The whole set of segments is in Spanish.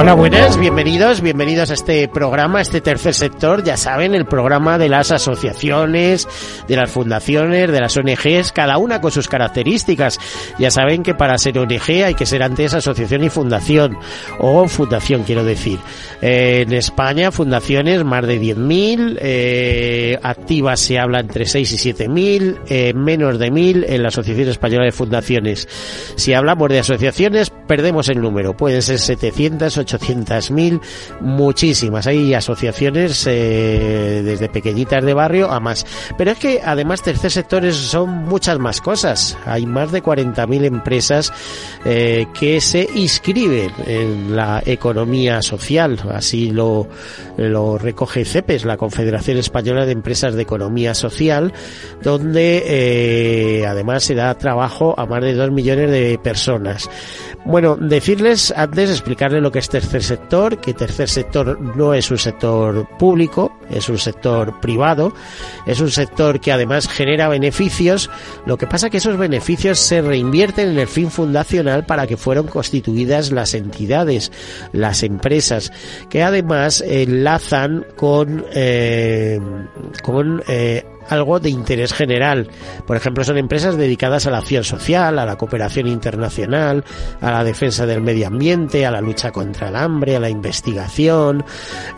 Hola, buenas, bienvenidos, bienvenidos a este programa, a este tercer sector, ya saben, el programa de las asociaciones, de las fundaciones, de las ONGs, cada una con sus características. Ya saben que para ser ONG hay que ser antes asociación y fundación, o fundación quiero decir. Eh, en España, fundaciones más de 10.000, eh, activas se habla entre 6 y 7.000, eh, menos de 1.000 en la Asociación Española de Fundaciones. Si hablamos de asociaciones, perdemos el número, pueden ser 700, 800.000, muchísimas. Hay asociaciones eh, desde pequeñitas de barrio a más. Pero es que además tercer sector son muchas más cosas. Hay más de 40.000 empresas eh, que se inscriben en la economía social. Así lo, lo recoge CEPES, la Confederación Española de Empresas de Economía Social, donde eh, además se da trabajo a más de 2 millones de personas. Bueno, decirles antes, explicarles lo que es tercer sector, que tercer sector no es un sector público, es un sector privado, es un sector que además genera beneficios, lo que pasa que esos beneficios se reinvierten en el fin fundacional para que fueron constituidas las entidades, las empresas, que además enlazan con, eh, eh, algo de interés general. Por ejemplo, son empresas dedicadas a la acción social, a la cooperación internacional, a la defensa del medio ambiente, a la lucha contra el hambre, a la investigación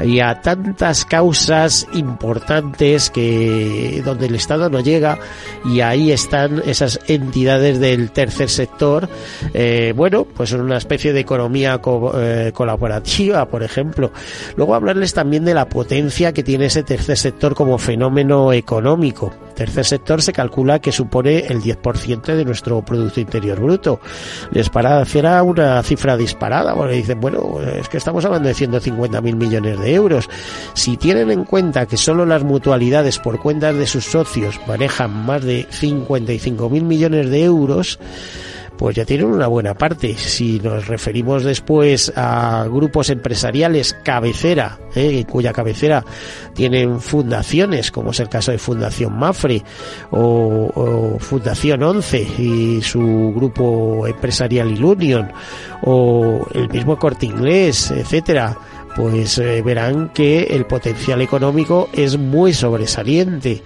y a tantas causas importantes que donde el Estado no llega y ahí están esas entidades del tercer sector. Eh, bueno, pues son una especie de economía eh, colaborativa, por ejemplo. Luego hablarles también de la potencia que tiene ese tercer sector como fenómeno económico Tercer sector se calcula que supone el 10% de nuestro Producto Interior Bruto. Les parecerá una cifra disparada, porque dicen, bueno, es que estamos hablando de 150.000 millones de euros. Si tienen en cuenta que solo las mutualidades por cuentas de sus socios manejan más de 55.000 millones de euros, pues ya tienen una buena parte. Si nos referimos después a grupos empresariales cabecera, ¿eh? cuya cabecera tienen fundaciones, como es el caso de Fundación Mafre o, o Fundación 11 y su grupo empresarial Ilunion o el mismo Corte Inglés, etcétera pues eh, verán que el potencial económico es muy sobresaliente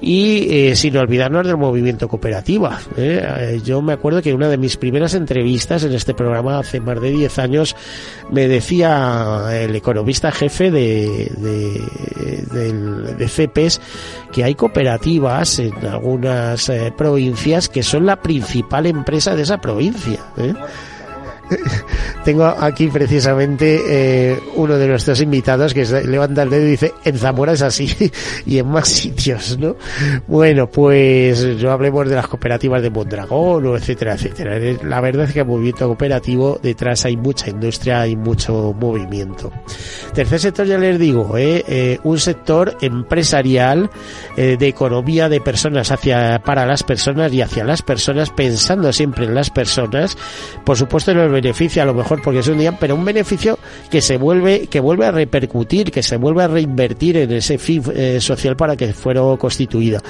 y eh, sin olvidarnos del movimiento cooperativa. ¿eh? yo me acuerdo que en una de mis primeras entrevistas en este programa hace más de 10 años me decía el economista jefe de, de, de CEPES que hay cooperativas en algunas provincias que son la principal empresa de esa provincia. Tengo aquí precisamente eh, uno de nuestros invitados que levanta el dedo y dice, en Zamora es así y en más sitios, ¿no? Bueno, pues yo hablemos de las cooperativas de Mondragón o etcétera, etcétera. La verdad es que el movimiento cooperativo detrás hay mucha industria, hay mucho movimiento. Tercer sector ya les digo, ¿eh? eh un sector empresarial eh, de economía de personas hacia para las personas y hacia las personas pensando siempre en las personas, por supuesto en el beneficio a lo mejor porque es un día, pero un beneficio que se vuelve, que vuelve a repercutir, que se vuelve a reinvertir en ese fin eh, social para que fuera constituida.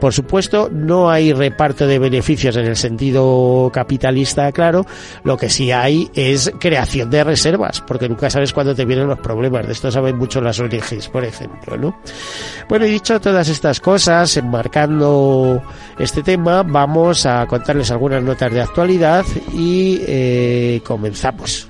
Por supuesto, no hay reparto de beneficios en el sentido capitalista, claro, lo que sí hay es creación de reservas, porque nunca sabes cuándo te vienen los problemas. De esto saben mucho las ONGs, por ejemplo, ¿no? Bueno, he dicho todas estas cosas, enmarcando este tema, vamos a contarles algunas notas de actualidad y eh, comenzamos.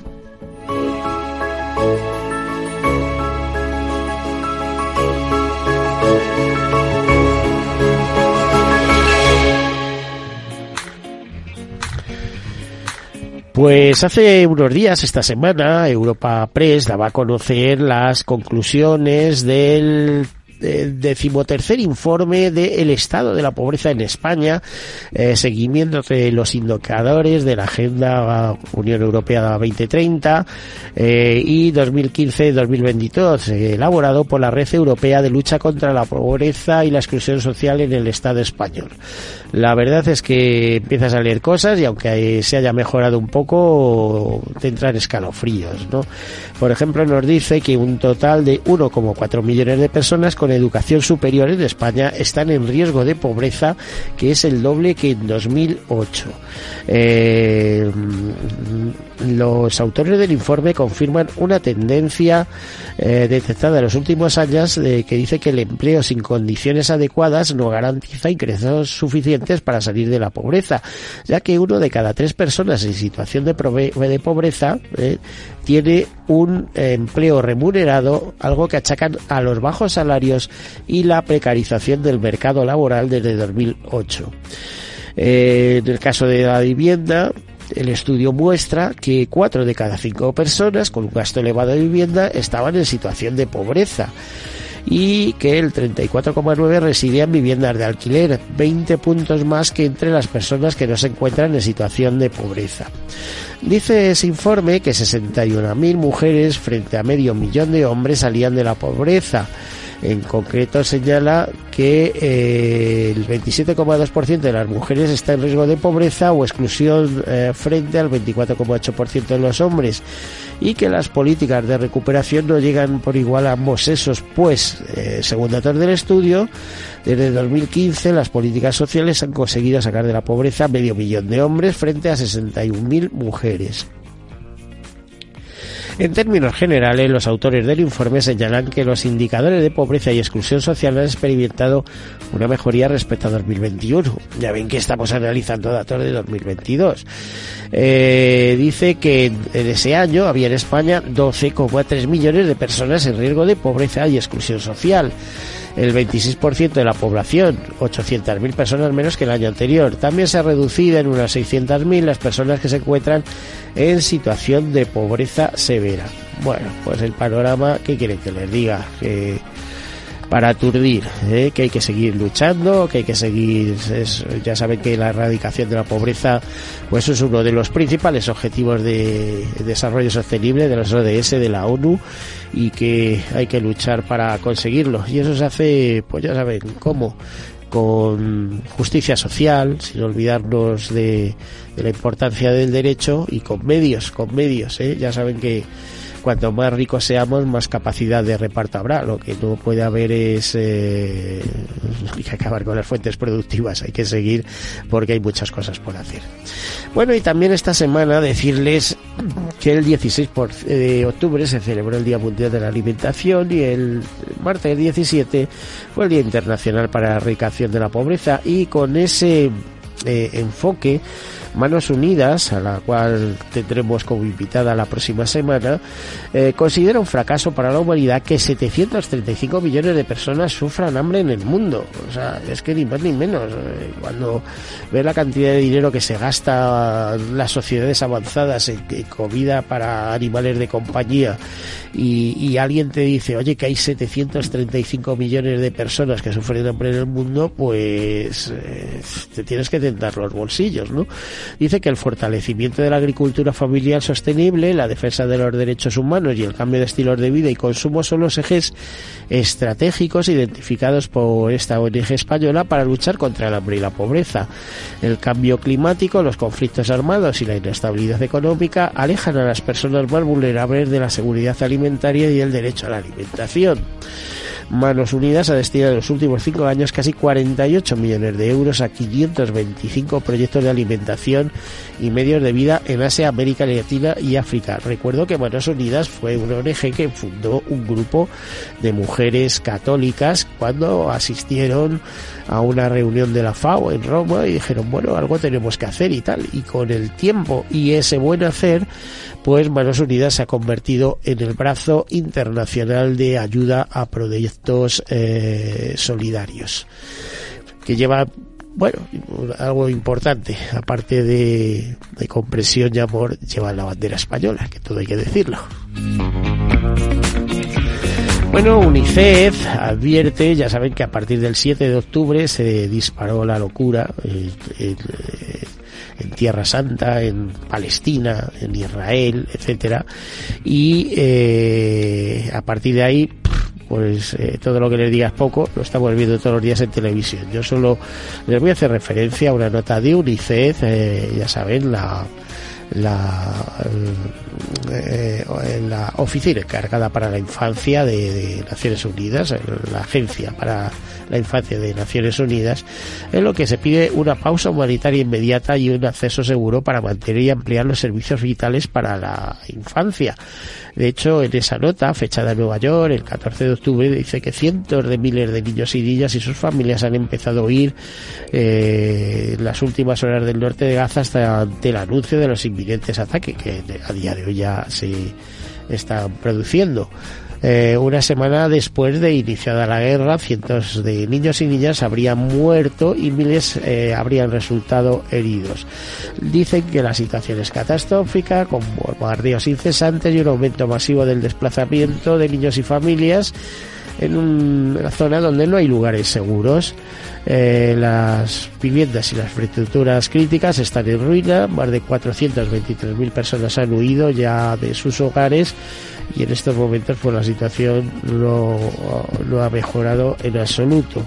Pues hace unos días, esta semana, Europa Press daba a conocer las conclusiones del decimotercer informe del estado de la pobreza en España, eh, seguimiento de los indicadores de la Agenda Unión Europea 2030 eh, y 2015-2022, elaborado por la Red Europea de Lucha contra la Pobreza y la Exclusión Social en el Estado español. La verdad es que empiezas a leer cosas y aunque se haya mejorado un poco, te entran escalofríos, ¿no? Por ejemplo, nos dice que un total de 1,4 millones de personas educación superior en España están en riesgo de pobreza, que es el doble que en 2008. Eh, los autores del informe confirman una tendencia eh, detectada en los últimos años de que dice que el empleo sin condiciones adecuadas no garantiza ingresos suficientes para salir de la pobreza, ya que uno de cada tres personas en situación de, de pobreza eh, tiene un empleo remunerado, algo que achacan a los bajos salarios y la precarización del mercado laboral desde 2008. Eh, en el caso de la vivienda, el estudio muestra que cuatro de cada cinco personas con un gasto elevado de vivienda estaban en situación de pobreza y que el 34,9 residía en viviendas de alquiler, 20 puntos más que entre las personas que no se encuentran en situación de pobreza. Dice ese informe que 61.000 mujeres frente a medio millón de hombres salían de la pobreza. En concreto señala que eh, el 27,2% de las mujeres está en riesgo de pobreza o exclusión eh, frente al 24,8% de los hombres y que las políticas de recuperación no llegan por igual a ambos sexos, pues, eh, según datos del estudio, desde 2015 las políticas sociales han conseguido sacar de la pobreza medio millón de hombres frente a 61.000 mujeres. En términos generales, los autores del informe señalan que los indicadores de pobreza y exclusión social han experimentado una mejoría respecto a 2021. Ya ven que estamos analizando datos de 2022. Eh, dice que en ese año había en España 12,3 millones de personas en riesgo de pobreza y exclusión social el 26% de la población, 800.000 personas menos que el año anterior. También se ha reducido en unas 600.000 las personas que se encuentran en situación de pobreza severa. Bueno, pues el panorama, ¿qué quieren que les diga? Para aturdir, ¿eh? que hay que seguir luchando, que hay que seguir, ya saben que la erradicación de la pobreza, pues es uno de los principales objetivos de desarrollo sostenible de los ODS de la ONU y que hay que luchar para conseguirlo. Y eso se hace, pues ya saben, ¿cómo? Con justicia social, sin olvidarnos de, de la importancia del derecho y con medios, con medios, ¿eh? ya saben que cuanto más ricos seamos, más capacidad de reparto habrá. Lo que no puede haber es eh, hay que acabar con las fuentes productivas, hay que seguir porque hay muchas cosas por hacer. Bueno, y también esta semana decirles que el 16 de octubre se celebró el Día Mundial de la Alimentación y el martes 17 fue el Día Internacional para la Erradicación de la Pobreza y con ese eh, enfoque Manos Unidas, a la cual tendremos como invitada la próxima semana, eh, considera un fracaso para la humanidad que 735 millones de personas sufran hambre en el mundo. O sea, es que ni más ni menos. Eh, cuando ve la cantidad de dinero que se gasta las sociedades avanzadas en, comida para animales de compañía y, alguien te dice, oye, que hay 735 millones de personas que sufren hambre en el mundo, pues eh, te tienes que tentar los bolsillos, ¿no? Dice que el fortalecimiento de la agricultura familiar sostenible, la defensa de los derechos humanos y el cambio de estilos de vida y consumo son los ejes estratégicos identificados por esta ONG española para luchar contra el hambre y la pobreza. El cambio climático, los conflictos armados y la inestabilidad económica alejan a las personas más vulnerables de la seguridad alimentaria y el derecho a la alimentación. Manos Unidas ha destinado en los últimos cinco años casi 48 millones de euros a 525 proyectos de alimentación y medios de vida en Asia, América Latina y África. Recuerdo que Manos Unidas fue una ONG que fundó un grupo de mujeres católicas cuando asistieron a una reunión de la FAO en Roma y dijeron, bueno, algo tenemos que hacer y tal. Y con el tiempo y ese buen hacer, pues Manos Unidas se ha convertido en el brazo internacional de ayuda a proyectos eh, solidarios, que lleva, bueno, algo importante, aparte de, de compresión y amor, lleva la bandera española, que todo hay que decirlo. Bueno, UNICEF advierte, ya saben que a partir del 7 de octubre se disparó la locura eh, eh, en Tierra Santa, en Palestina, en Israel, etcétera, y eh, a partir de ahí pues eh, todo lo que les digas poco lo estamos viendo todos los días en televisión. Yo solo les voy a hacer referencia a una nota de UNICEF, eh, ya saben, la la, eh, la oficina encargada para la infancia de, Naciones Unidas, la agencia para la infancia de Naciones Unidas, en lo que se pide una pausa humanitaria inmediata y un acceso seguro para mantener y ampliar los servicios vitales para la infancia. De hecho, en esa nota, fechada en Nueva York, el 14 de octubre, dice que cientos de miles de niños y niñas y sus familias han empezado a huir eh, las últimas horas del norte de Gaza hasta ante el anuncio de los inminentes ataques que a día de hoy ya se están produciendo. Eh, una semana después de iniciada la guerra, cientos de niños y niñas habrían muerto y miles eh, habrían resultado heridos. Dicen que la situación es catastrófica, con bombardeos incesantes y un aumento masivo del desplazamiento de niños y familias en una zona donde no hay lugares seguros. Eh, las viviendas y las infraestructuras críticas están en ruina, más de 423.000 personas han huido ya de sus hogares y en estos momentos pues la situación no, ha mejorado en absoluto.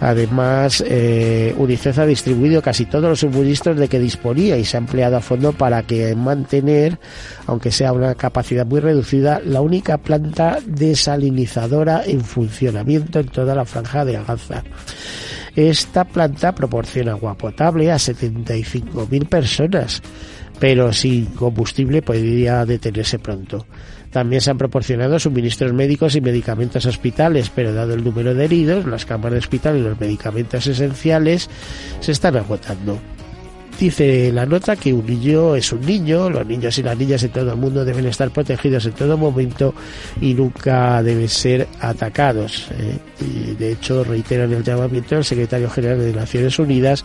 Además, eh, UNICEF ha distribuido casi todos los suministros de que disponía y se ha empleado a fondo para que mantener, aunque sea una capacidad muy reducida, la única planta desalinizadora en funcionamiento en toda la franja de Gaza. Esta planta proporciona agua potable a 75.000 personas, pero sin combustible podría detenerse pronto. También se han proporcionado suministros médicos y medicamentos hospitales, pero dado el número de heridos, las cámaras de hospital y los medicamentos esenciales se están agotando. Dice la nota que un niño es un niño, los niños y las niñas en todo el mundo deben estar protegidos en todo momento y nunca deben ser atacados. ¿eh? De hecho reiteran el llamamiento del secretario general de Naciones Unidas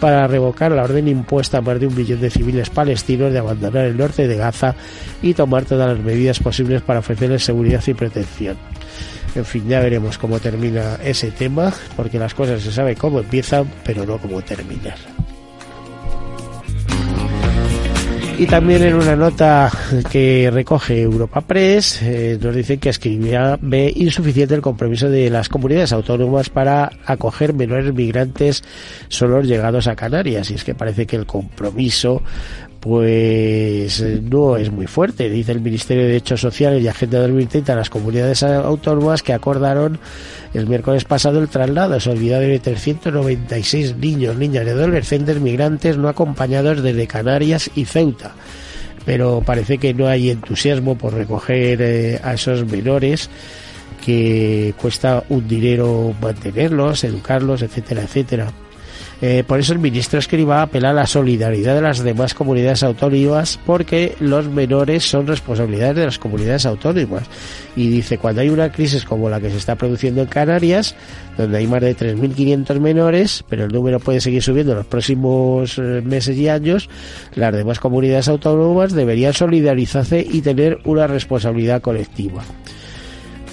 para revocar la orden impuesta a más de un millón de civiles palestinos de abandonar el norte de Gaza y tomar todas las medidas posibles para ofrecerles seguridad y protección. En fin, ya veremos cómo termina ese tema, porque las cosas se sabe cómo empiezan, pero no cómo terminan. Y también en una nota que recoge Europa Press eh, nos dicen que escribía ve insuficiente el compromiso de las comunidades autónomas para acoger menores migrantes solos llegados a Canarias. Y es que parece que el compromiso pues no es muy fuerte. Dice el Ministerio de Derechos Sociales y Agenda 2030 a las comunidades autónomas que acordaron el miércoles pasado el traslado se olvidó de 396 niños, niñas y adolescentes migrantes no acompañados desde Canarias y Ceuta. Pero parece que no hay entusiasmo por recoger eh, a esos menores que cuesta un dinero mantenerlos, educarlos, etcétera, etcétera. Eh, por eso el ministro Escriba apela a la solidaridad de las demás comunidades autónomas porque los menores son responsabilidades de las comunidades autónomas. Y dice, cuando hay una crisis como la que se está produciendo en Canarias, donde hay más de 3.500 menores, pero el número puede seguir subiendo en los próximos eh, meses y años, las demás comunidades autónomas deberían solidarizarse y tener una responsabilidad colectiva.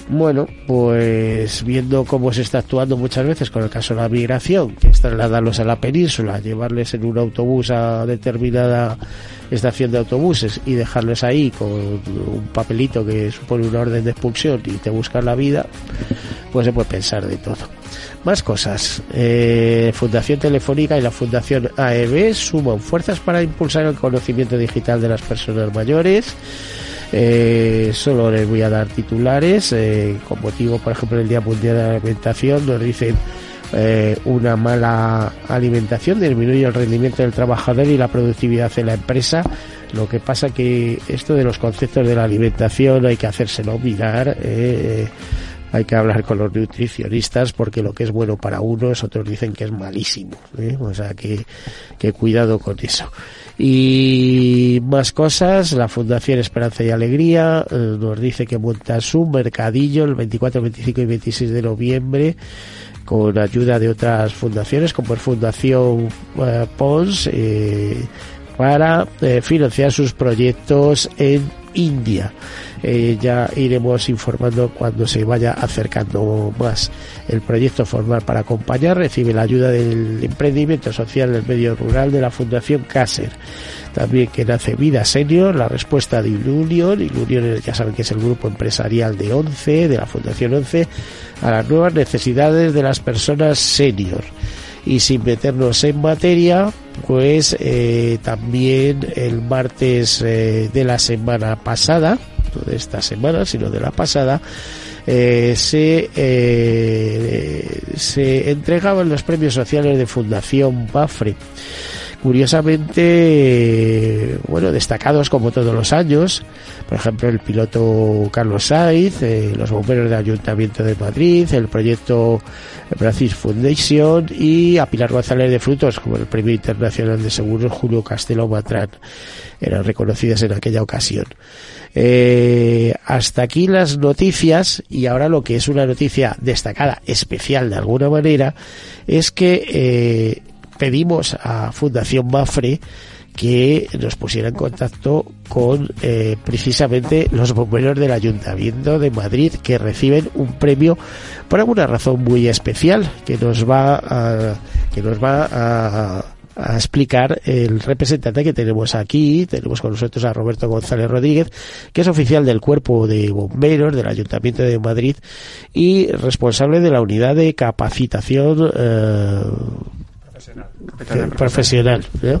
Bueno, pues viendo cómo se está actuando muchas veces con el caso de la migración, que es trasladarlos a la península, llevarles en un autobús a determinada estación de autobuses y dejarles ahí con un papelito que supone una orden de expulsión y te buscan la vida, pues se puede pensar de todo. Más cosas. Eh, Fundación Telefónica y la Fundación AEB suman fuerzas para impulsar el conocimiento digital de las personas mayores. Eh, solo les voy a dar titulares. Eh, con motivo, por ejemplo, del Día Mundial de la Alimentación, nos dicen eh, una mala alimentación disminuye el rendimiento del trabajador y la productividad en la empresa. Lo que pasa que esto de los conceptos de la alimentación hay que hacérselo mirar. Eh, hay que hablar con los nutricionistas porque lo que es bueno para unos otros dicen que es malísimo. ¿eh? O sea que, que cuidado con eso. Y más cosas, la Fundación Esperanza y Alegría eh, nos dice que monta su mercadillo el 24, 25 y 26 de noviembre con ayuda de otras fundaciones como el Fundación eh, Pons eh, para financiar sus proyectos en India. Eh, ya iremos informando cuando se vaya acercando más. El proyecto Formar para Acompañar recibe la ayuda del emprendimiento social del medio rural de la Fundación Caser. También que nace Vida Senior, la respuesta de Ilunion. Ilunion ya saben que es el grupo empresarial de ONCE, de la Fundación ONCE, a las nuevas necesidades de las personas senior y sin meternos en materia, pues eh, también el martes eh, de la semana pasada, de esta semana, sino de la pasada, eh, se, se entregaban los premios sociales de Fundación Bafre curiosamente, bueno, destacados como todos los años, por ejemplo, el piloto Carlos Saiz, eh, los bomberos del Ayuntamiento de Madrid, el proyecto Brasil Foundation y a Pilar González de Frutos, como el Premio Internacional de Seguros Julio Castelo Matrán, eran reconocidas en aquella ocasión. Eh, hasta aquí las noticias y ahora lo que es una noticia destacada, especial de alguna manera, es que eh, pedimos a Fundación Mafre que nos pusiera en contacto con eh, precisamente los bomberos del Ayuntamiento de Madrid que reciben un premio por alguna razón muy especial que nos va a, que nos va a, a explicar el representante que tenemos aquí. Tenemos con nosotros a Roberto González Rodríguez, que es oficial del Cuerpo de Bomberos del Ayuntamiento de Madrid y responsable de la unidad de capacitación eh, profesional, ¿no?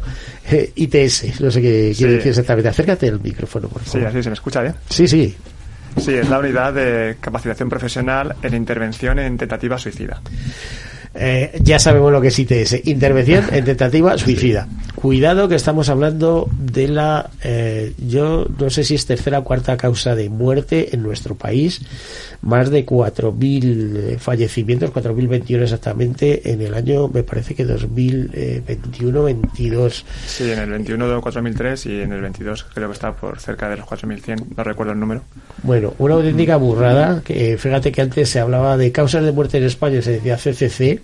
Eh, ITS, no sé qué quiere decir exactamente. Acércate al micrófono, por favor. Sí, así se me escucha bien. Sí, sí. Sí, es la unidad de capacitación profesional en intervención en tentativa suicida. Eh, ya sabemos lo que es ITS, intervención en tentativa suicida. Cuidado que estamos hablando de la, eh, yo no sé si es tercera o cuarta causa de muerte en nuestro país, más de 4.000 eh, fallecimientos, 4.021 exactamente en el año, me parece que 2021-22. Sí, en el 21 4.003 y en el 22 creo que está por cerca de los 4.100, no recuerdo el número. Bueno, una auténtica burrada, que fíjate que antes se hablaba de causas de muerte en España, se decía CCC,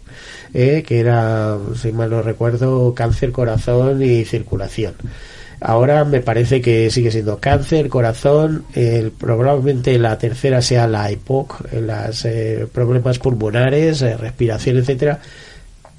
eh, que era, si mal no recuerdo, cáncer, corazón y circulación. Ahora me parece que sigue siendo cáncer, corazón, probablemente la tercera sea la EPOC, los eh, problemas pulmonares, eh, respiración, etcétera.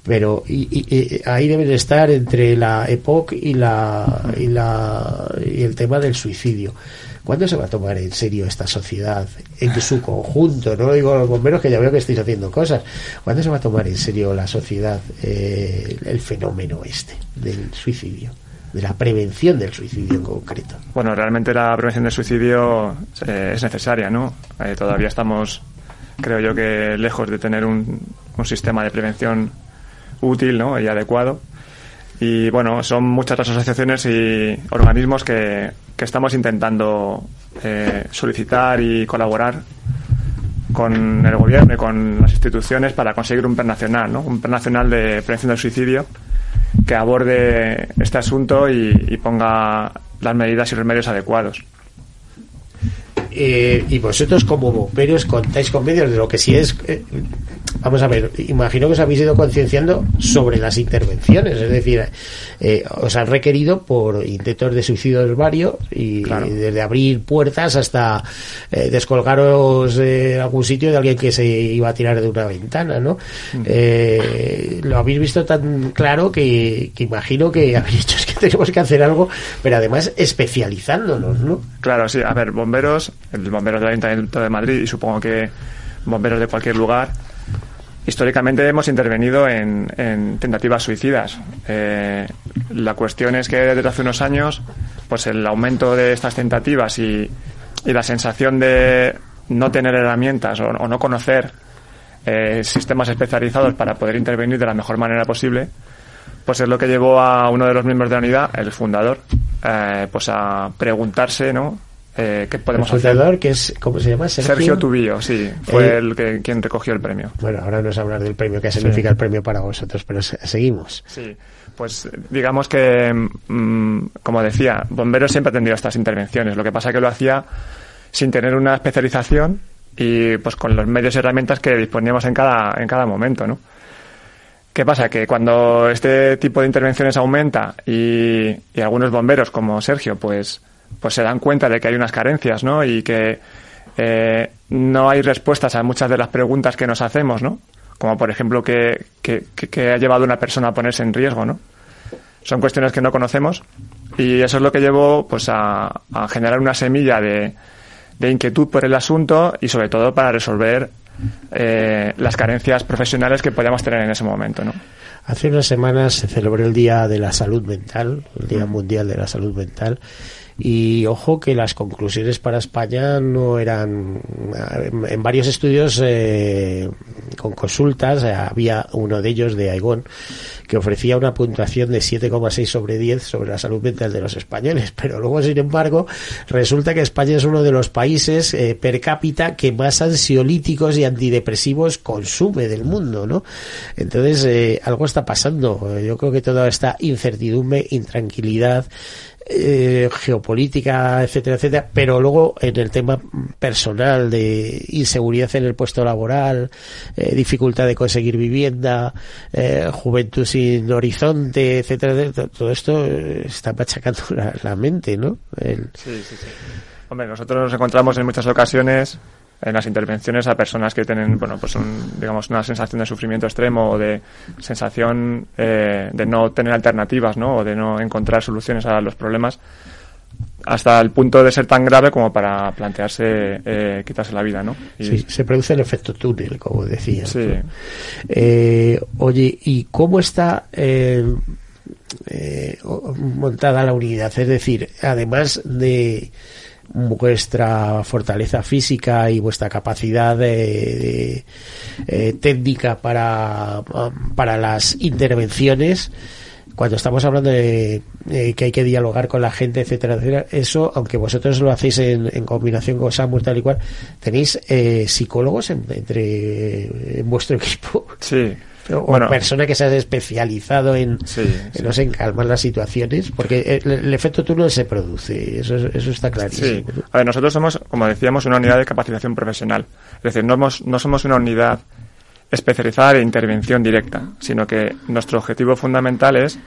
Pero y, ahí deben estar entre la EPOC y la y la y el tema del suicidio. ¿Cuándo se va a tomar en serio esta sociedad en su conjunto? No lo digo los bomberos que ya veo que estáis haciendo cosas. ¿Cuándo se va a tomar en serio la sociedad eh, el fenómeno este del suicidio? de la prevención del suicidio en concreto. Bueno, realmente la prevención del suicidio eh, es necesaria, ¿no? Eh, todavía estamos, creo yo, que lejos de tener un, un sistema de prevención útil ¿no? y adecuado. Y bueno, son muchas las asociaciones y organismos que, que estamos intentando eh, solicitar y colaborar con el gobierno y con las instituciones para conseguir un plan nacional, ¿no? un plan nacional de prevención del suicidio que aborde este asunto y, ponga las medidas y remedios adecuados. Eh, y vosotros como bomberos contáis con medios de lo que sí es eh, vamos a ver, imagino que os habéis ido concienciando sobre las intervenciones, es decir, eh, os han requerido por intentos de suicidio varios y, desde abrir puertas hasta eh, descolgaros de algún sitio de alguien que se iba a tirar de una ventana, ¿no? Eh, lo habéis visto tan claro que, imagino que habéis que tenemos que hacer algo, pero además especializándonos, ¿no? Claro, sí, a ver, bomberos, el bombero del Ayuntamiento de Madrid y supongo que bomberos de cualquier lugar, Históricamente hemos intervenido en, tentativas suicidas. Eh, la cuestión es que desde hace unos años, pues el aumento de estas tentativas y, la sensación de no tener herramientas o, no conocer eh, sistemas especializados para poder intervenir de la mejor manera posible, pues es lo que llevó a uno de los miembros de la unidad, el fundador, eh, pues a preguntarse, ¿no? eh, ¿qué podemos hacer? que es, ¿cómo se llama? Sergio, Tubillo, sí, fue el, que quien recogió el premio. Bueno, ahora no es hablar del premio, qué significa el premio para vosotros, pero seguimos. Sí, pues digamos que, mm, como decía, Bomberos siempre ha tenido estas intervenciones, lo que pasa que lo hacía sin tener una especialización y pues con los medios y herramientas que disponíamos en cada, en cada momento, ¿no? ¿Qué pasa? Que cuando este tipo de intervenciones aumenta y, y algunos bomberos como Sergio, pues pues se dan cuenta de que hay unas carencias, ¿no? Y que eh, no hay respuestas a muchas de las preguntas que nos hacemos, ¿no? Como por ejemplo, ¿qué, ha llevado a una persona a ponerse en riesgo, ¿no? Son cuestiones que no conocemos y eso es lo que llevó pues a, generar una semilla de, inquietud por el asunto y sobre todo para resolver eh, las carencias profesionales que podíamos tener en ese momento, ¿no? Hace unas semanas se celebró el Día de la Salud Mental, el Día. Mundial de la Salud Mental, y ojo que las conclusiones para España no eran. En varios estudios eh, con consultas, eh, había uno de ellos de Aigón que ofrecía una puntuación de 7,6 sobre 10 sobre la salud mental de los españoles. Pero luego, sin embargo, resulta que España es uno de los países eh, per cápita que más ansiolíticos y antidepresivos consume del mundo, ¿no? Entonces, algo está pasando. Yo creo que toda esta incertidumbre, intranquilidad, eh, geopolítica, etcétera, etcétera, pero luego en el tema personal de inseguridad en el puesto laboral, eh, dificultad de conseguir vivienda, eh, juventud sin horizonte, etcétera, todo esto está machacando la, mente, ¿no? Sí, sí, sí. Hombre, nosotros nos encontramos en muchas ocasiones en las intervenciones a personas que tienen, bueno, pues un, digamos, una sensación de sufrimiento extremo o de sensación eh, de no tener alternativas, ¿no? O de no encontrar soluciones a los problemas hasta el punto de ser tan grave como para plantearse eh, quitarse la vida, ¿no? sí, se produce el efecto túnel, como decía. Sí. Eh, oye, ¿y cómo está montada la unidad? Es decir, además de vuestra fortaleza física y vuestra capacidad de, eh, técnica para, para las intervenciones cuando estamos hablando de que hay que dialogar con la gente, etcétera, etcétera, eso, aunque vosotros lo hacéis en, en combinación con Samuel tal y cual, tenéis eh, psicólogos entre en vuestro equipo. Sí, o bueno, persona que se ha especializado en, no sé, en calmar las situaciones, porque el, efecto túnel se produce, eso, eso está clarísimo. A ver, nosotros somos, como decíamos, una unidad de capacitación profesional. Es decir, no, no somos una unidad especializada de intervención directa, sino que nuestro objetivo fundamental es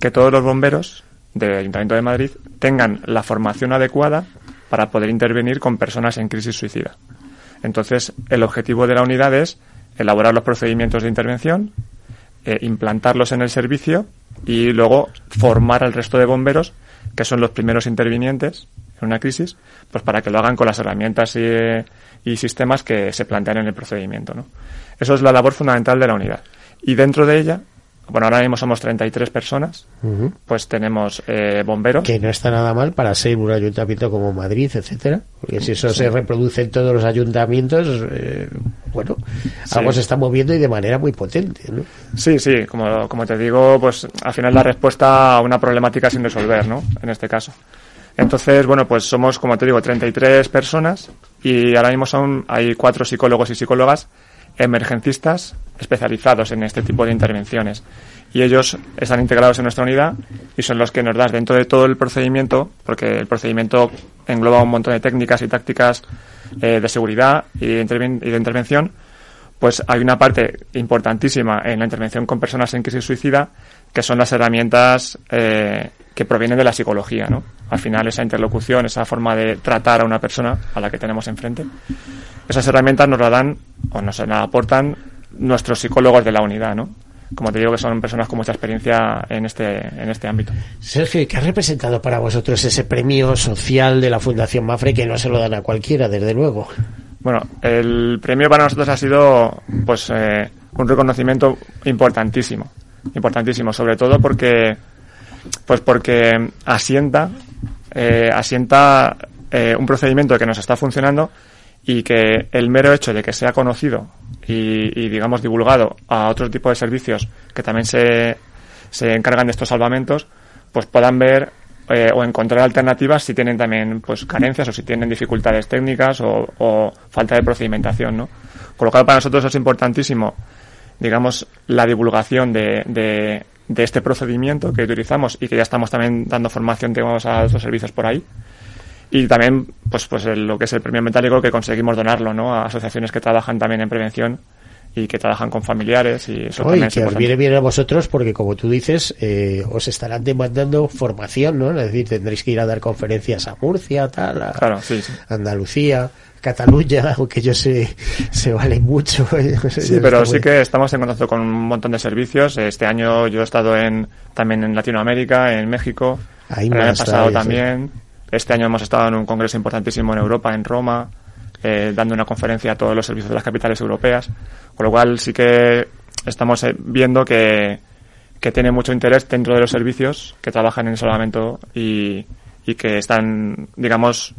que todos los bomberos del Ayuntamiento de Madrid tengan la formación adecuada para poder intervenir con personas en crisis suicida. Entonces, el objetivo de la unidad es elaborar los procedimientos de intervención, eh, implantarlos en el servicio y luego formar al resto de bomberos, que son los primeros intervinientes en una crisis, pues para que lo hagan con las herramientas y, sistemas que se plantean en el procedimiento. ¿no? Eso es la labor fundamental de la unidad. Y dentro de ella bueno, ahora mismo somos 33 personas, pues tenemos eh, bomberos. Que no está nada mal para ser un ayuntamiento como Madrid, etcétera, porque si eso se reproduce en todos los ayuntamientos, eh, bueno, algo se está moviendo y de manera muy potente, ¿no? Sí, sí, como, como te digo, pues al final la respuesta a una problemática sin resolver, ¿no? En este caso. Entonces, bueno, pues somos, como te digo, 33 personas y ahora mismo son, hay cuatro psicólogos y psicólogas emergencistas especializados en este tipo de intervenciones. Y ellos están integrados en nuestra unidad y son los que nos dan dentro de todo el procedimiento, porque el procedimiento engloba un montón de técnicas y tácticas eh, de seguridad y de, intervención, pues hay una parte importantísima en la intervención con personas en crisis suicida, que son las herramientas eh, que provienen de la psicología, ¿no? Al final esa interlocución, esa forma de tratar a una persona a la que tenemos enfrente, esas herramientas nos la dan o nos la aportan nuestros psicólogos de la unidad, ¿no? Como te digo, que son personas con mucha experiencia en este, en este ámbito. Sergio, ¿qué ha representado para vosotros ese premio social de la Fundación Mafre que no se lo dan a cualquiera, desde luego? Bueno, el premio para nosotros ha sido, pues, eh, un reconocimiento importantísimo, importantísimo, sobre todo porque, pues, porque asienta, eh, asienta eh, un procedimiento que nos está funcionando y que el mero hecho de que sea conocido y, digamos divulgado a otro tipo de servicios que también se, se encargan de estos salvamentos, pues puedan ver eh, o encontrar alternativas si tienen también pues carencias o si tienen dificultades técnicas o, falta de procedimentación, ¿no? Con lo cual para nosotros es importantísimo, digamos, la divulgación de, de, de este procedimiento que utilizamos y que ya estamos también dando formación tenemos a otros servicios por ahí y también pues pues lo que es el premio metálico que conseguimos donarlo ¿no? a asociaciones que trabajan también en prevención y que trabajan con familiares y eso también es que os importante. viene bien a vosotros porque como tú dices eh, os estarán demandando formación no es decir tendréis que ir a dar conferencias a Murcia tal a Claro, sí, sí. Andalucía Cataluña aunque yo sé se vale mucho Sí, pero sí que estamos en contacto con un montón de servicios. Este año yo he estado en, también en Latinoamérica, en México. Ahí el año pasado sí. Este año hemos estado en un congreso importantísimo en Europa, en Roma, eh, dando una conferencia a todos los servicios de las capitales europeas. Con lo cual sí que estamos eh, viendo que, que tiene mucho interés dentro de los servicios que trabajan en salvamento y, y que están, digamos,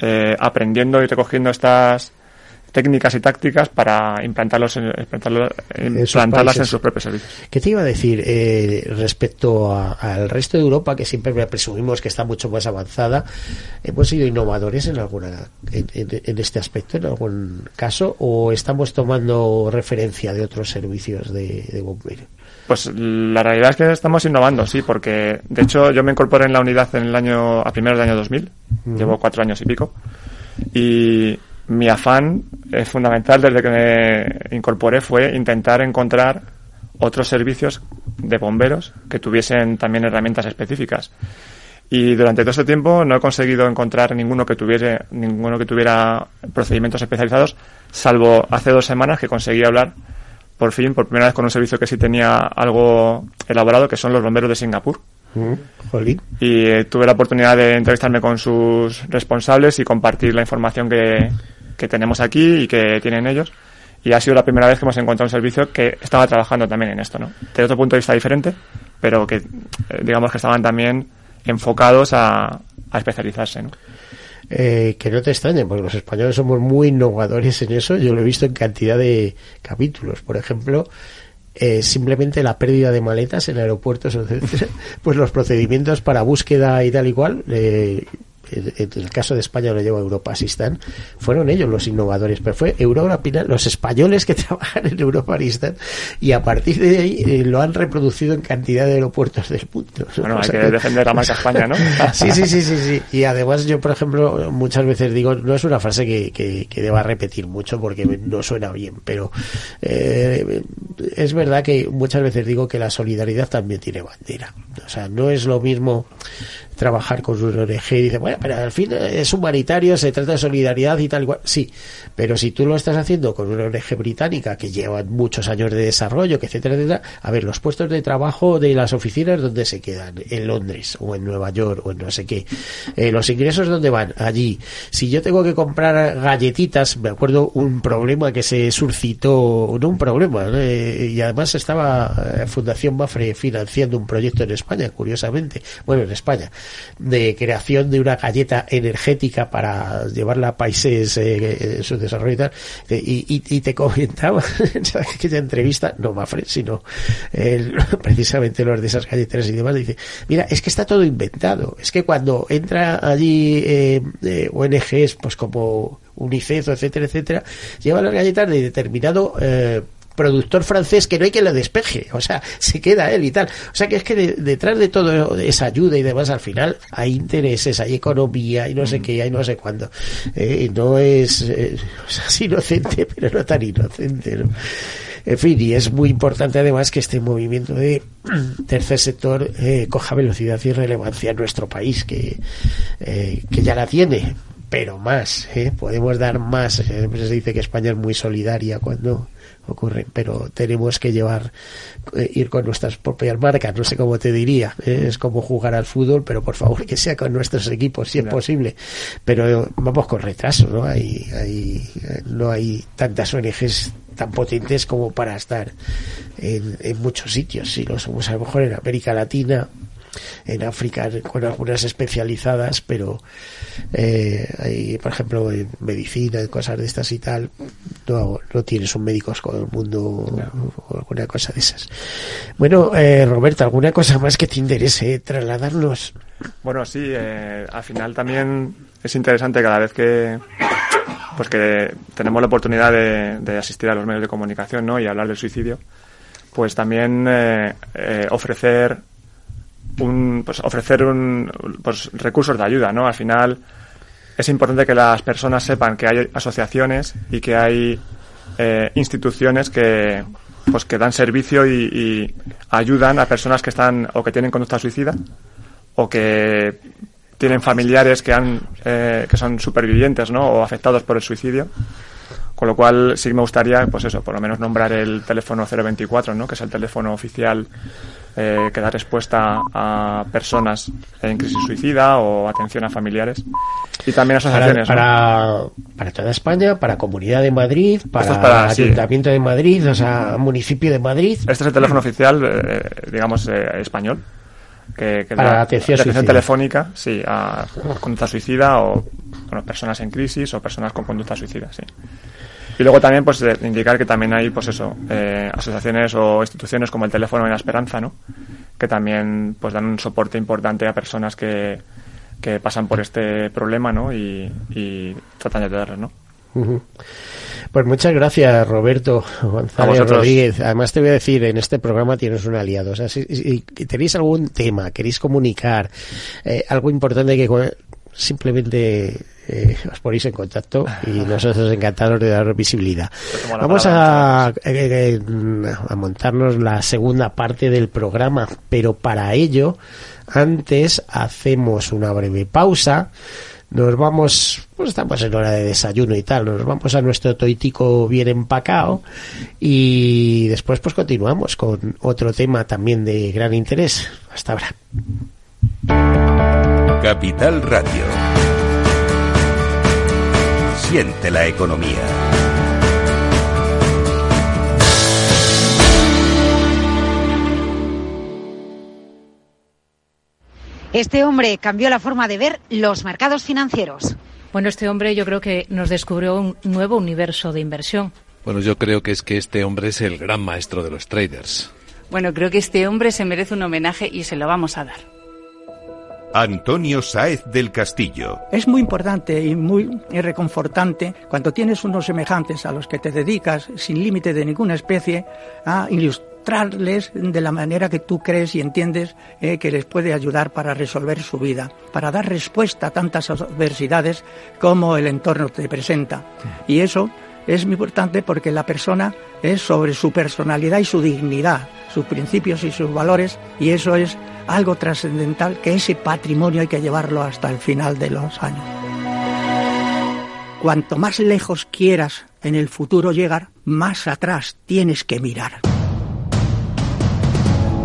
eh, aprendiendo y recogiendo estas técnicas y tácticas para implantarlos en, implantarlo- implantarlas en sus propios servicios. ¿Qué te iba a decir eh, respecto a- al resto de Europa, que siempre presumimos que está mucho más avanzada? ¿Hemos sido innovadores en alguna en, en- en este aspecto, en algún caso, o estamos tomando referencia de otros servicios de, de bomberos? Pues la realidad es que estamos innovando, sí, porque de hecho yo me incorporé en la unidad en el año, a primeros del año 2000, llevo cuatro años y pico, y mi afán eh, fundamental desde que me incorporé fue intentar encontrar otros servicios de bomberos que tuviesen también herramientas específicas. Y durante todo este tiempo no he conseguido encontrar ninguno que tuviera, ninguno que tuviera procedimientos especializados, salvo hace dos semanas que conseguí hablar por fin, por primera vez con un servicio que sí tenía algo elaborado, que son los bomberos de Singapur. Jolín. Y eh, tuve la oportunidad de entrevistarme con sus responsables y compartir la información que, que tenemos aquí y que tienen ellos. Y ha sido la primera vez que hemos encontrado un servicio que estaba trabajando también en esto, ¿no? Desde otro punto de vista diferente, pero que eh, digamos que estaban también enfocados a, a especializarse, ¿no? Eh, que no te extrañe, porque los españoles somos muy innovadores en eso. Yo lo he visto en cantidad de capítulos. Por ejemplo, eh, simplemente la pérdida de maletas en aeropuertos, pues los procedimientos para búsqueda y tal igual. Eh, en el caso de España lo lleva Europa Assistant, fueron ellos los innovadores, pero fue Europa los españoles que trabajan en Europa Assistant y a partir de ahí eh, lo han reproducido en cantidad de aeropuertos del mundo. Bueno, O hay que defender la marca España, ¿no? Sí, sí, sí, sí, sí. Y además yo, por ejemplo, muchas veces digo, no es una frase que, que, que deba repetir mucho porque no suena bien, pero eh, es verdad que muchas veces digo que la solidaridad también tiene bandera. O sea, no es lo mismo trabajar con un ONG y dice, bueno, pero al fin es humanitario, se trata de solidaridad y tal igual. Sí, pero si tú lo estás haciendo con una ONG británica que lleva muchos años de desarrollo, que etcétera, etcétera, a ver, los puestos de trabajo de las oficinas, ¿dónde se quedan? En Londres o en Nueva York o en no sé qué. Eh, los ingresos, ¿dónde van? Allí. Si yo tengo que comprar galletitas, me acuerdo un problema que se suscitó, no un problema, eh, y además estaba eh, Fundación Mafre financiando un proyecto en España, curiosamente, bueno, en España, de creación de una galleta energética para llevarla a países eh, en su desarrollo y tal, eh, y, y- y te comentaba en aquella entrevista, no Mafre, sino el- precisamente los de esas galleteras y demás, dice, mira, es que está todo inventado, es que cuando entra allí eh, eh, ONGs, pues como UNICEF, etcétera, etcétera, llevan las galletas de determinado eh, productor francés que no hay que le despeje, o sea, se queda él y tal. O sea, que es que de- detrás de todo esa ayuda y demás, al final hay intereses, hay economía, y no sé qué, hay no sé cuándo. Eh, no es, eh, o sea, es inocente, pero no tan inocente, ¿no? En fin, y es muy importante además que este movimiento de tercer sector eh, coja velocidad y relevancia en nuestro país, que, eh, que ya la tiene, pero más, ¿eh? podemos dar más. Siempre se dice que España es muy solidaria cuando ocurre, pero tenemos que llevar, eh, ir con nuestras propias marcas, no sé cómo te diría, ¿eh? es como jugar al fútbol, pero por favor que sea con nuestros equipos, si es posible. Pero vamos con retraso, ¿no? Hay, hay, no hay tantas ONGs tan potentes como para estar en, en muchos sitios. Si lo somos a lo mejor en América Latina, en África con algunas especializadas, pero eh, hay, por ejemplo, en medicina, en cosas de estas y tal, no, no tienes un médicos con el mundo o alguna cosa de esas. Bueno, eh, Roberto, ¿alguna cosa más que te interese trasladarnos? Bueno, sí, eh, al final también es interesante cada vez que pues que tenemos la oportunidad de, de asistir a los medios de comunicación ¿no? y hablar del suicidio, pues también eh, eh, ofrecer un, pues ofrecer un, pues recursos de ayuda, ¿no? Al final es importante que las personas sepan que hay asociaciones y que hay eh, instituciones que pues que dan servicio y, y, ayudan a personas que están o que tienen conducta suicida o que tienen familiares que han eh, que son supervivientes ¿no? o afectados por el suicidio con lo cual sí me gustaría pues eso por lo menos nombrar el teléfono 024 ¿no? que es el teléfono oficial eh, que da respuesta a personas en crisis suicida o atención a familiares. Y también asociaciones para, para, para toda España para Comunidad de Madrid para, para Ayuntamiento sí. de Madrid o sea municipio de Madrid. Este es el teléfono oficial eh, digamos eh, español que, que para atención telefónica sí a conducta suicida o bueno, personas en crisis o personas con conducta suicida sí y luego también pues eh, indicar que también hay pues eso eh, asociaciones o instituciones como el teléfono de la esperanza no que también pues dan un soporte importante a personas que, que pasan por este problema no y, y tratan de ayudarles no pues muchas gracias, Roberto González Rodríguez. Además, te voy a decir, en este programa tienes un aliado. O sea, si, si tenéis algún tema, queréis comunicar, eh, algo importante que simplemente eh, os ponéis en contacto y nosotros encantados de dar visibilidad. Vamos a, eh, a montarnos la segunda parte del programa, pero para ello, antes hacemos una breve pausa nos vamos, pues estamos en hora de desayuno y tal, nos vamos a nuestro toitico bien empacado y después pues continuamos con otro tema también de gran interés. Hasta ahora. Capital Radio. Siente la economía. Este hombre cambió la forma de ver los mercados financieros. Bueno, este hombre yo creo que nos descubrió un nuevo universo de inversión. Bueno, yo creo que es que este hombre es el gran maestro de los traders. Bueno, creo que este hombre se merece un homenaje y se lo vamos a dar. Antonio Sáez del Castillo. Es muy importante y muy reconfortante cuando tienes unos semejantes a los que te dedicas sin límite de ninguna especie a ilustrarles de la manera que tú crees y entiendes eh, que les puede ayudar para resolver su vida, para dar respuesta a tantas adversidades como el entorno te presenta. Y eso es muy importante porque la persona es sobre su personalidad y su dignidad, sus principios y sus valores, y eso es algo trascendental que ese patrimonio hay que llevarlo hasta el final de los años. Cuanto más lejos quieras en el futuro llegar, más atrás tienes que mirar.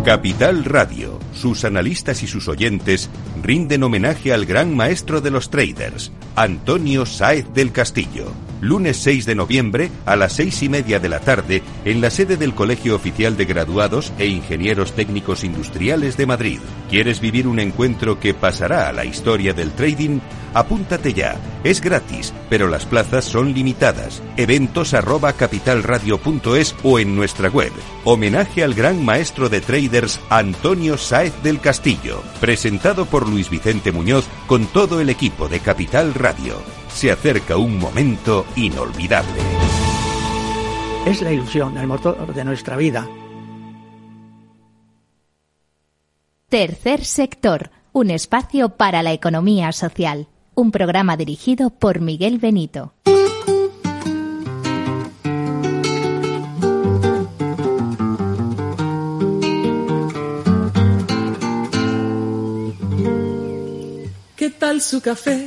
Capital Radio, sus analistas y sus oyentes rinden homenaje al gran maestro de los traders, Antonio Sáez del Castillo. Lunes 6 de noviembre a las seis y media de la tarde en la sede del Colegio Oficial de Graduados e Ingenieros Técnicos Industriales de Madrid. ¿Quieres vivir un encuentro que pasará a la historia del trading? Apúntate ya. Es gratis, pero las plazas son limitadas. Eventos arroba capitalradio.es o en nuestra web. Homenaje al gran maestro de traders Antonio Sáez del Castillo. Presentado por Luis Vicente Muñoz con todo el equipo de Capital Radio. Se acerca un momento inolvidable. Es la ilusión, el motor de nuestra vida. Tercer sector, un espacio para la economía social. Un programa dirigido por Miguel Benito. ¿Qué tal su café?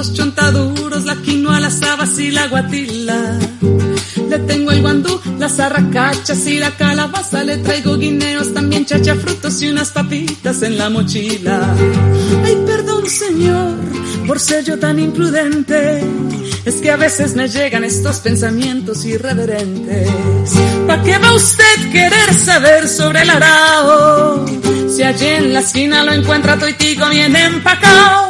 Los chontaduros, la quinoa, las habas y la guatila. Le tengo el guandú, las arracachas y la calabaza. Le traigo guineos, también chacha frutos y unas papitas en la mochila. Ay, perdón, señor, por ser yo tan imprudente. Es que a veces me llegan estos pensamientos irreverentes. ¿Para qué va usted querer saber sobre el arao? Si allí en la esquina lo encuentra toitico bien empacao.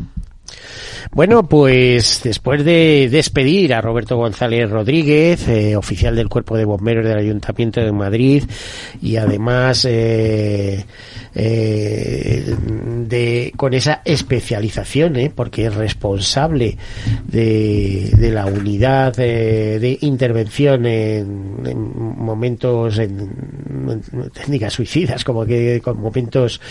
Bueno, pues después de despedir a Roberto González Rodríguez, eh, oficial del Cuerpo de Bomberos del Ayuntamiento de Madrid, y además eh, eh, de con esa especialización, eh, porque es responsable de, la unidad de intervención en, en momentos, en, técnicas suicidas, como que con momentos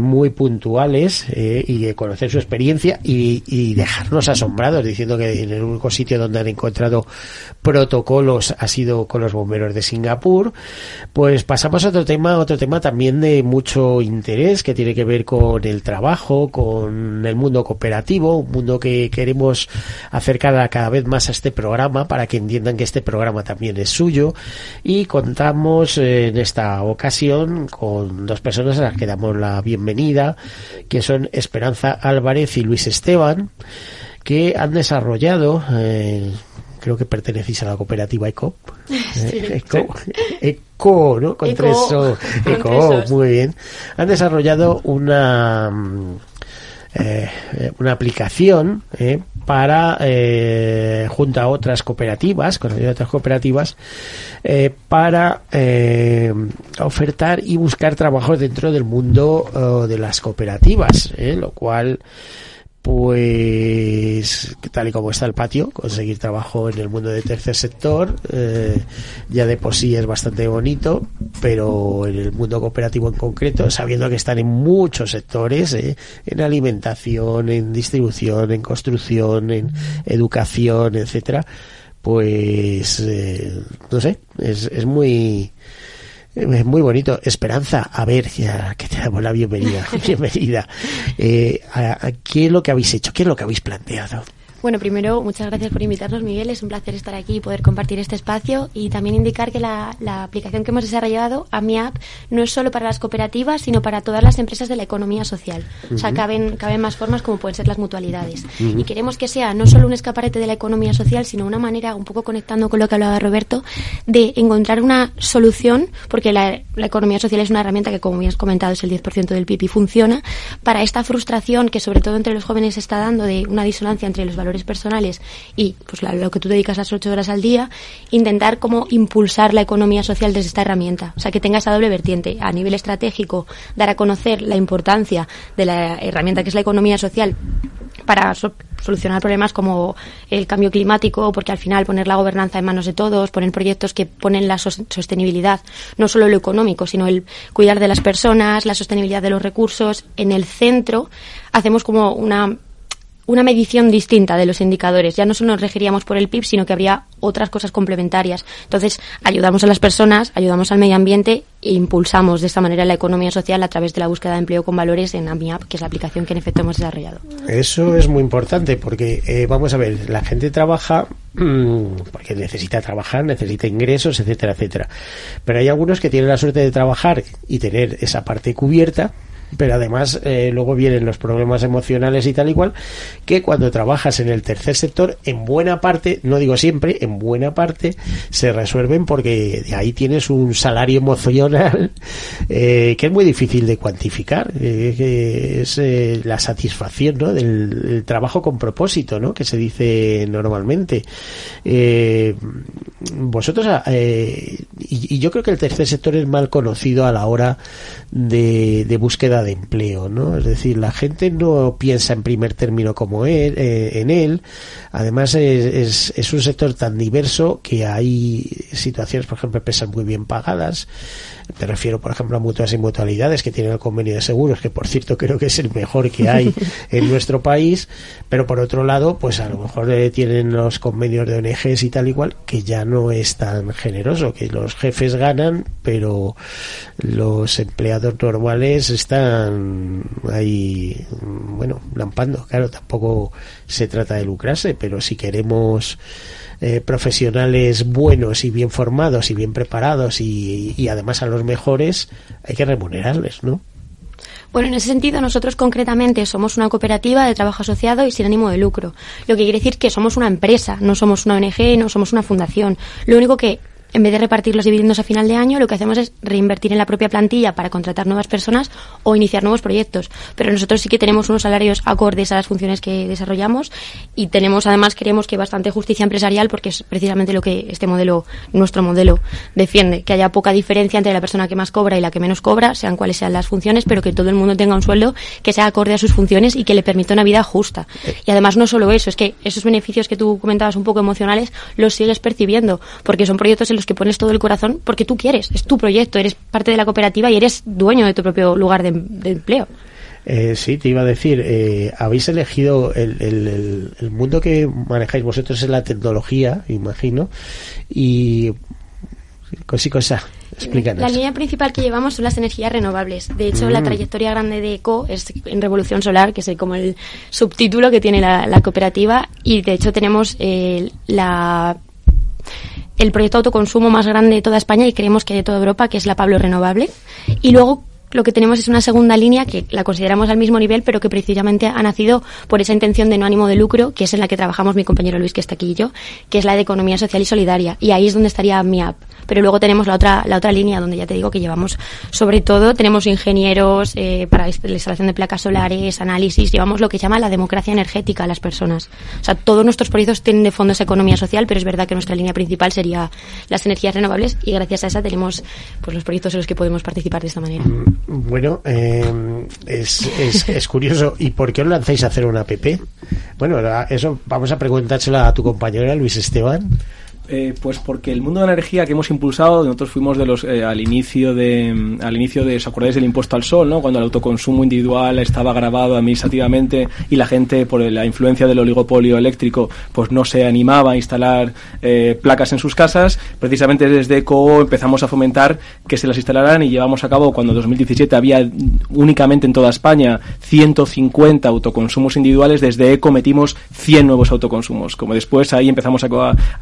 muy puntuales y de conocer su experiencia y, y dejarnos asombrados diciendo que en el único sitio donde han encontrado protocolos ha sido con los bomberos de Singapur. Pues pasamos a otro tema, otro tema también de mucho interés que tiene que ver con el trabajo, con el mundo cooperativo, un mundo que queremos acercar cada vez más a este programa para que entiendan que este programa también es suyo y contamos eh, en esta ocasión con dos personas a las que damos la bienvenida, que son Esperanza Álvarez y Luis Esteban, que han desarrollado eh, creo que pertenecéis a la cooperativa ECO. Eh, ECO, ECO, ¿no? Con Eco. tres. Con ECO, tres muy bien. Han desarrollado una eh, una aplicación eh, para eh, junto a otras cooperativas, con ayuda de otras cooperativas, para ofertar y buscar trabajos dentro del mundo de las cooperativas, lo cual pues tal y como está el patio, conseguir trabajo en el mundo del tercer sector eh, ya de por sí es bastante bonito, pero en el mundo cooperativo en concreto, sabiendo que están en muchos sectores, eh, en alimentación, en distribución, en construcción, en educación, etcétera, pues eh, no sé, es, es muy es muy bonito. Esperanza, a ver, ya que te damos la bienvenida. bienvenida. Eh, a, a ¿Qué es lo que habéis hecho? ¿Qué es lo que habéis planteado? Bueno, primero, muchas gracias por invitarnos, Miguel. Es un placer estar aquí y poder compartir este espacio. Y también indicar que la, la aplicación que hemos desarrollado, AmiApp, no es solo para las cooperativas, sino para todas las empresas de la economía social. O sea, caben, caben más formas como pueden ser las mutualidades. Y queremos que sea no solo un escaparate de la economía social, sino una manera, un poco conectando con lo que hablaba Roberto, de encontrar una solución, porque la, la economía social es una herramienta que, como bien has comentado, es el 10% del PIB y funciona, para esta frustración que sobre todo entre los jóvenes se está dando de una disonancia entre los valores personales y pues lo que tú dedicas las ocho horas al día, intentar como impulsar la economía social desde esta herramienta. O sea, que tenga esa doble vertiente. A nivel estratégico, dar a conocer la importancia de la herramienta que es la economía social para so- solucionar problemas como el cambio climático, porque al final poner la gobernanza en manos de todos, poner proyectos que ponen la sos- sostenibilidad, no solo lo económico, sino el cuidar de las personas, la sostenibilidad de los recursos, en el centro, hacemos como una una medición distinta de los indicadores. Ya no solo nos regiríamos por el PIB, sino que habría otras cosas complementarias. Entonces, ayudamos a las personas, ayudamos al medio ambiente e impulsamos de esta manera la economía social a través de la búsqueda de empleo con valores en AmiApp, que es la aplicación que en efecto hemos desarrollado. Eso es muy importante porque, eh, vamos a ver, la gente trabaja mm, porque necesita trabajar, necesita ingresos, etcétera, etcétera. Pero hay algunos que tienen la suerte de trabajar y tener esa parte cubierta pero además eh, luego vienen los problemas emocionales y tal y cual, que cuando trabajas en el tercer sector, en buena parte, no digo siempre, en buena parte, se resuelven porque de ahí tienes un salario emocional eh, que es muy difícil de cuantificar, eh, que es eh, la satisfacción del, trabajo con propósito, ¿no? que se dice normalmente. Eh, vosotros, eh, y, y yo creo que el tercer sector es mal conocido a la hora de búsqueda de empleo, ¿no? Es decir, la gente no piensa en primer término como él, eh, en él. Además, es, es, es un sector tan diverso que hay situaciones, por ejemplo, empresas muy bien pagadas. Me refiero, por ejemplo, a mutuas y mutualidades que tienen el convenio de seguros, que por cierto creo que es el mejor que hay en nuestro país. Pero por otro lado, pues a lo mejor eh, tienen los convenios de ONGs y tal igual, que ya no es tan generoso, que los jefes ganan, pero los empleados normales están ahí, bueno, lampando. Claro, tampoco se trata de lucrarse, pero si queremos eh, profesionales buenos y bien formados y bien preparados y, y además a los mejores, hay que remunerarles, ¿no? Bueno, en ese sentido, nosotros concretamente somos una cooperativa de trabajo asociado y sin ánimo de lucro. Lo que quiere decir que somos una empresa, no somos una ONG, no somos una fundación. Lo único que en vez de repartir los dividendos a final de año, lo que hacemos es reinvertir en la propia plantilla para contratar nuevas personas o iniciar nuevos proyectos. Pero nosotros sí que tenemos unos salarios acordes a las funciones que desarrollamos y tenemos, además, creemos que bastante justicia empresarial porque es precisamente lo que este modelo, nuestro modelo, defiende. Que haya poca diferencia entre la persona que más cobra y la que menos cobra, sean cuales sean las funciones, pero que todo el mundo tenga un sueldo que sea acorde a sus funciones y que le permita una vida justa. Y además, no solo eso, es que esos beneficios que tú comentabas un poco emocionales los sigues percibiendo porque son proyectos en los que pones todo el corazón porque tú quieres, es tu proyecto, eres parte de la cooperativa y eres dueño de tu propio lugar de, de empleo. Eh, sí, te iba a decir, eh, habéis elegido el, el, el, el, mundo que manejáis vosotros es la tecnología, imagino, y cosa cosa. Explícanos. La línea principal que llevamos son las energías renovables. De hecho, mm. la trayectoria grande de ECO es en Revolución Solar, que es como el subtítulo que tiene la, la cooperativa. Y de hecho tenemos eh, la el proyecto de autoconsumo más grande de toda España y creemos que de toda Europa, que es la Pablo Renovable. Y luego lo que tenemos es una segunda línea que la consideramos al mismo nivel, pero que precisamente ha nacido por esa intención de no ánimo de lucro, que es en la que trabajamos mi compañero Luis, que está aquí y yo, que es la de economía social y solidaria. Y ahí es donde estaría mi app. Pero luego tenemos la otra, la otra línea, donde ya te digo que llevamos, sobre todo, tenemos ingenieros eh, para la instalación de placas solares, análisis, llevamos lo que llama la democracia energética a las personas. O sea, todos nuestros proyectos tienen de fondo esa economía social, pero es verdad que nuestra línea principal sería las energías renovables y gracias a esa tenemos pues los proyectos en los que podemos participar de esta manera. Bueno, eh, es, es, es, curioso. ¿Y por qué os lanzáis a hacer una app? Bueno, eso vamos a preguntárselo a tu compañera Luis Esteban. Eh, pues porque el mundo de la energía que hemos impulsado, nosotros fuimos de los eh, al inicio de al inicio de, ¿os acordáis del impuesto al sol, no? Cuando el autoconsumo individual estaba grabado administrativamente y la gente por la influencia del oligopolio eléctrico, pues no se animaba a instalar eh, placas en sus casas. Precisamente desde ECO empezamos a fomentar que se las instalaran y llevamos a cabo cuando en 2017 había únicamente en toda España 150 autoconsumos individuales, desde ECO metimos 100 nuevos autoconsumos. Como después ahí empezamos a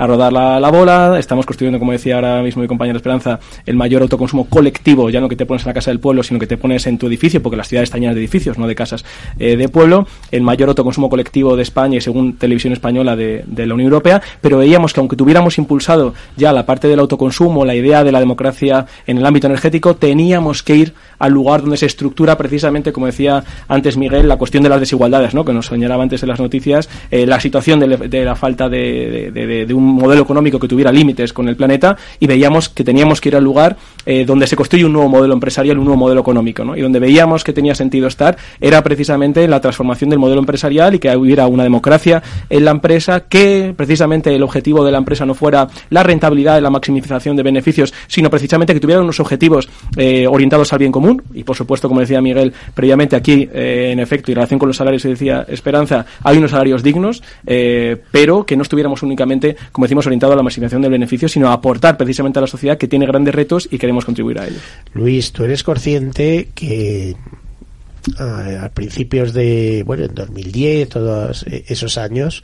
rodar la la bola, estamos construyendo, como decía ahora mismo mi compañera Esperanza, el mayor autoconsumo colectivo, ya no que te pones en la casa del pueblo, sino que te pones en tu edificio, porque las ciudades están llenas de edificios, no de casas eh, de pueblo, el mayor autoconsumo colectivo de España y según Televisión Española de, la Unión Europea, pero veíamos que aunque tuviéramos impulsado ya la parte del autoconsumo, la idea de la democracia en el ámbito energético, teníamos que ir al lugar donde se estructura precisamente, como decía antes Miguel, la cuestión de las desigualdades, ¿no? que nos señalaba antes en las noticias, eh, la situación de, la falta de un modelo económico que tuviera límites con el planeta y veíamos que teníamos que ir al lugar eh, donde se construye un nuevo modelo empresarial, un nuevo modelo económico, y donde veíamos que tenía sentido estar era precisamente la transformación del modelo empresarial y que hubiera una democracia en la empresa, que precisamente el objetivo de la empresa no fuera la rentabilidad y la maximización de beneficios, sino precisamente que tuviera unos objetivos eh, orientados al bien común. Y por supuesto, como decía Miguel previamente aquí, eh, en efecto, y en relación con los salarios, se decía Esperanza, hay unos salarios dignos, pero que no estuviéramos únicamente, como decimos, orientados a la maximización del beneficio, sino a aportar precisamente a la sociedad que tiene grandes retos y queremos contribuir a ellos. Luis, tú eres consciente que a principios de, bueno, en 2010, todos esos años,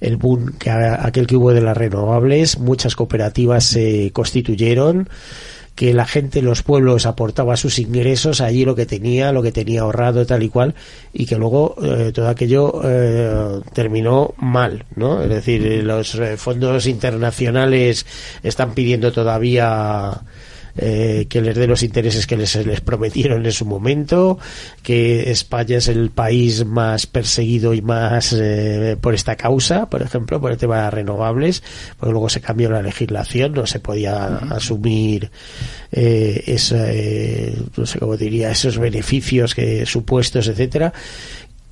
el boom, que aquel que hubo de las renovables, muchas cooperativas se constituyeron, que la gente en los pueblos aportaba sus ingresos allí lo que tenía, lo que tenía ahorrado tal y cual y que luego eh, todo aquello eh, terminó mal, ¿no? Es decir, los eh, fondos internacionales están pidiendo todavía eh, que les dé los intereses que les, les prometieron en su momento, que España es el país más perseguido y más eh, por esta causa, por ejemplo, por el tema de renovables, porque luego se cambió la legislación, no se podía asumir eh, esa, eh, no sé cómo diría, esos beneficios que supuestos, etcétera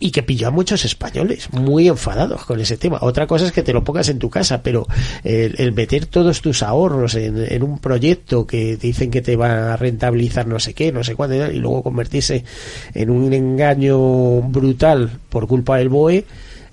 y que pilló a muchos españoles muy enfadados con ese tema. Otra cosa es que te lo pongas en tu casa, pero el, el meter todos tus ahorros en, en, un proyecto que dicen que te va a rentabilizar no sé qué, no sé cuándo, y luego convertirse en un engaño brutal por culpa del BOE,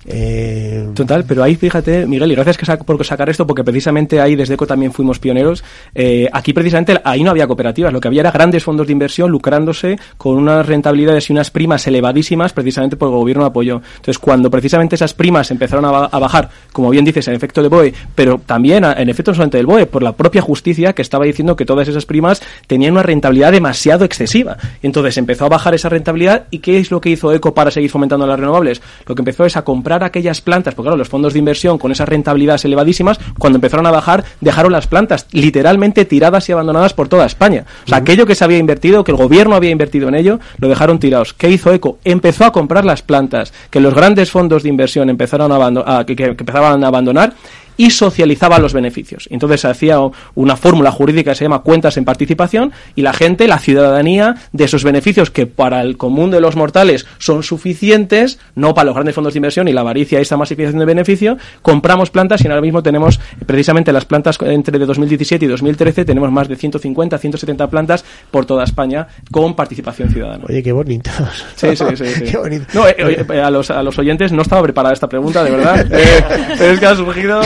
eh... Total, pero ahí fíjate, Miguel, y gracias que por sacar esto, porque precisamente ahí desde ECO también fuimos pioneros. Eh, aquí precisamente ahí no había cooperativas, lo que había era grandes fondos de inversión lucrándose con unas rentabilidades y unas primas elevadísimas, precisamente porque el gobierno apoyó. Entonces, cuando precisamente esas primas empezaron a, bajar, como bien dices, en efecto de BOE, pero también en efecto solamente del BOE, por la propia justicia que estaba diciendo que todas esas primas tenían una rentabilidad demasiado excesiva. Entonces empezó a bajar esa rentabilidad, ¿y qué es lo que hizo ECO para seguir fomentando las renovables? Lo que empezó es a comprar aquellas plantas, porque claro, los fondos de inversión con esas rentabilidades elevadísimas, cuando empezaron a bajar, dejaron las plantas literalmente tiradas y abandonadas por toda España. O sea, uh -huh. aquello que se había invertido, que el gobierno había invertido en ello, lo dejaron tirados. ¿Qué hizo ECO? Empezó a comprar las plantas, que los grandes fondos de inversión empezaron a, a que, que empezaban a abandonar y socializaba los beneficios. Entonces se hacía una fórmula jurídica que se llama cuentas en participación y la gente, la ciudadanía, de esos beneficios que para el común de los mortales son suficientes, no para los grandes fondos de inversión y la avaricia y esa masificación de beneficio, compramos plantas y ahora mismo tenemos precisamente las plantas entre de 2017 y 2013 tenemos más de 150, 170 plantas por toda España con participación ciudadana. Oye, qué bonito. Sí, sí, sí. sí. qué bonito. No, eh, eh, a, los, a los oyentes no estaba preparada esta pregunta, de verdad. eh, es que ha surgido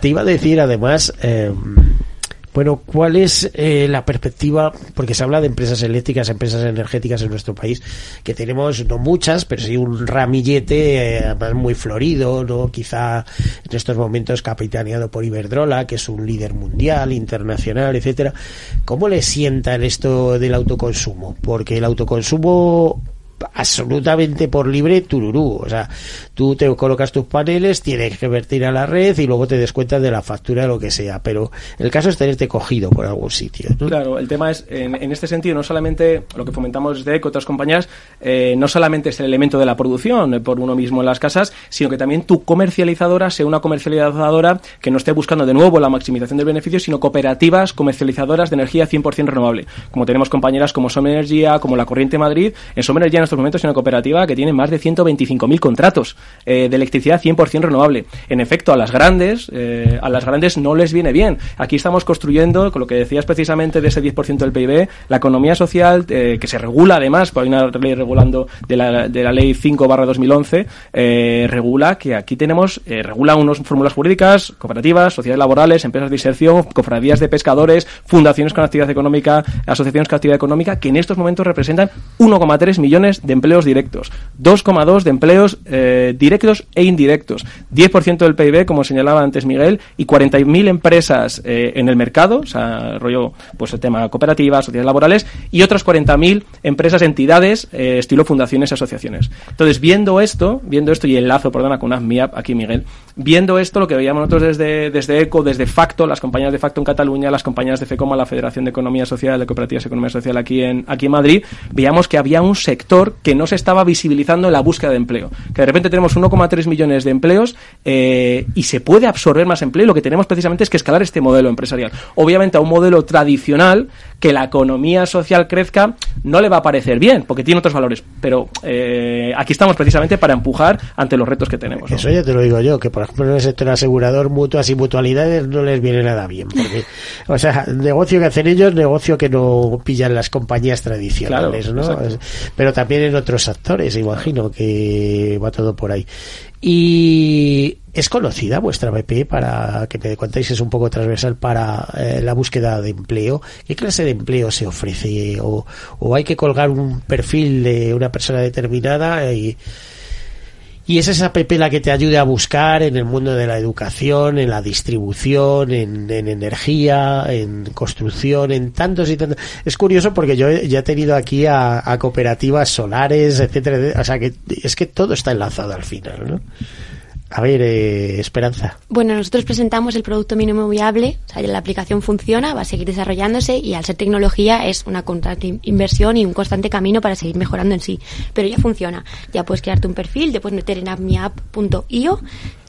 te iba a decir además, eh, bueno, ¿cuál es eh, la perspectiva? Porque se habla de empresas eléctricas, empresas energéticas en nuestro país, que tenemos no muchas, pero sí un ramillete eh, muy florido, ¿no? Quizá en estos momentos capitaneado por Iberdrola, que es un líder mundial, internacional, etcétera. ¿Cómo le sienta en esto del autoconsumo? Porque el autoconsumo absolutamente por libre tururú. O sea, tú te colocas tus paneles, tienes que vertir a la red y luego te descuentas de la factura lo que sea. Pero el caso es tenerte cogido por algún sitio. Claro, el tema es, en, este sentido, no solamente lo que fomentamos desde otras compañías, eh, no solamente es el elemento de la producción eh, por uno mismo en las casas, sino que también tu comercializadora sea una comercializadora que no esté buscando de nuevo la maximización del beneficio, sino cooperativas comercializadoras de energía 100% renovable. Como tenemos compañeras como Som Energía, como la Corriente Madrid, en Som Energía estos momentos es una cooperativa que tiene más de 125.000 contratos eh, de electricidad 100% renovable. En efecto, a las grandes, eh, a las grandes no les viene bien. Aquí estamos construyendo, con lo que decías precisamente de ese 10% del PIB, la economía social eh, que se regula además, por hay una ley regulando de la, de la ley 5 barra 2011, regula que aquí tenemos, regula unas fórmulas jurídicas, cooperativas, sociedades laborales, empresas de inserción, cofradías de pescadores, fundaciones con actividad económica, asociaciones con actividad económica, que en estos momentos representan 1,3 millones de empleos directos, 2,2 de empleos eh, directos e indirectos, 10% del PIB, como señalaba antes Miguel, y 40.000 empresas eh, en el mercado, o sea, rollo, pues el tema cooperativas, sociedades laborales, y otras 40.000 empresas, entidades, eh, estilo fundaciones y asociaciones. Entonces, viendo esto, viendo esto y el lazo, perdona, con AFMIAP, aquí Miguel, viendo esto, lo que veíamos nosotros desde, desde ECO, desde Facto, las compañías de Facto en Cataluña, las compañías de FECOMA, la Federación de Economía Social, de Cooperativas de Economía Social aquí en, aquí en Madrid, veíamos que había un sector que no se estaba visibilizando en la búsqueda de empleo. Que de repente tenemos 1,3 millones de empleos eh, y se puede absorber más empleo. Y lo que tenemos precisamente es que escalar este modelo empresarial. Obviamente a un modelo tradicional que la economía social crezca no le va a parecer bien, porque tiene otros valores. Pero eh, aquí estamos precisamente para empujar ante los retos que tenemos. Eso ya te lo digo yo, que por ejemplo en el sector asegurador, mutuas y mutualidades no les viene nada bien. Porque, o sea, negocio que hacen ellos, negocio que no pillan las compañías tradicionales, claro, ¿no? Exacto. Pero también en otros actores, imagino que va todo por ahí. Y es conocida vuestra BP para que me contéis es un poco transversal para eh, la búsqueda de empleo. ¿Qué clase de empleo se ofrece? ¿O, o hay que colgar un perfil de una persona determinada y, Y es esa app la que te ayude a buscar en el mundo de la educación, en la distribución, en, en energía, en construcción, en tantos y tantos. Es curioso porque yo he- ya he tenido aquí a, a cooperativas solares, etcétera, etcétera. O sea que es que todo está enlazado al final, ¿no? A ver, eh, Esperanza. Bueno, nosotros presentamos el producto mínimo viable, o sea, la aplicación funciona, va a seguir desarrollándose y al ser tecnología es una constante in- inversión y un constante camino para seguir mejorando en sí. Pero ya funciona. Ya puedes crearte un perfil, puedes meter en appmiapp.io,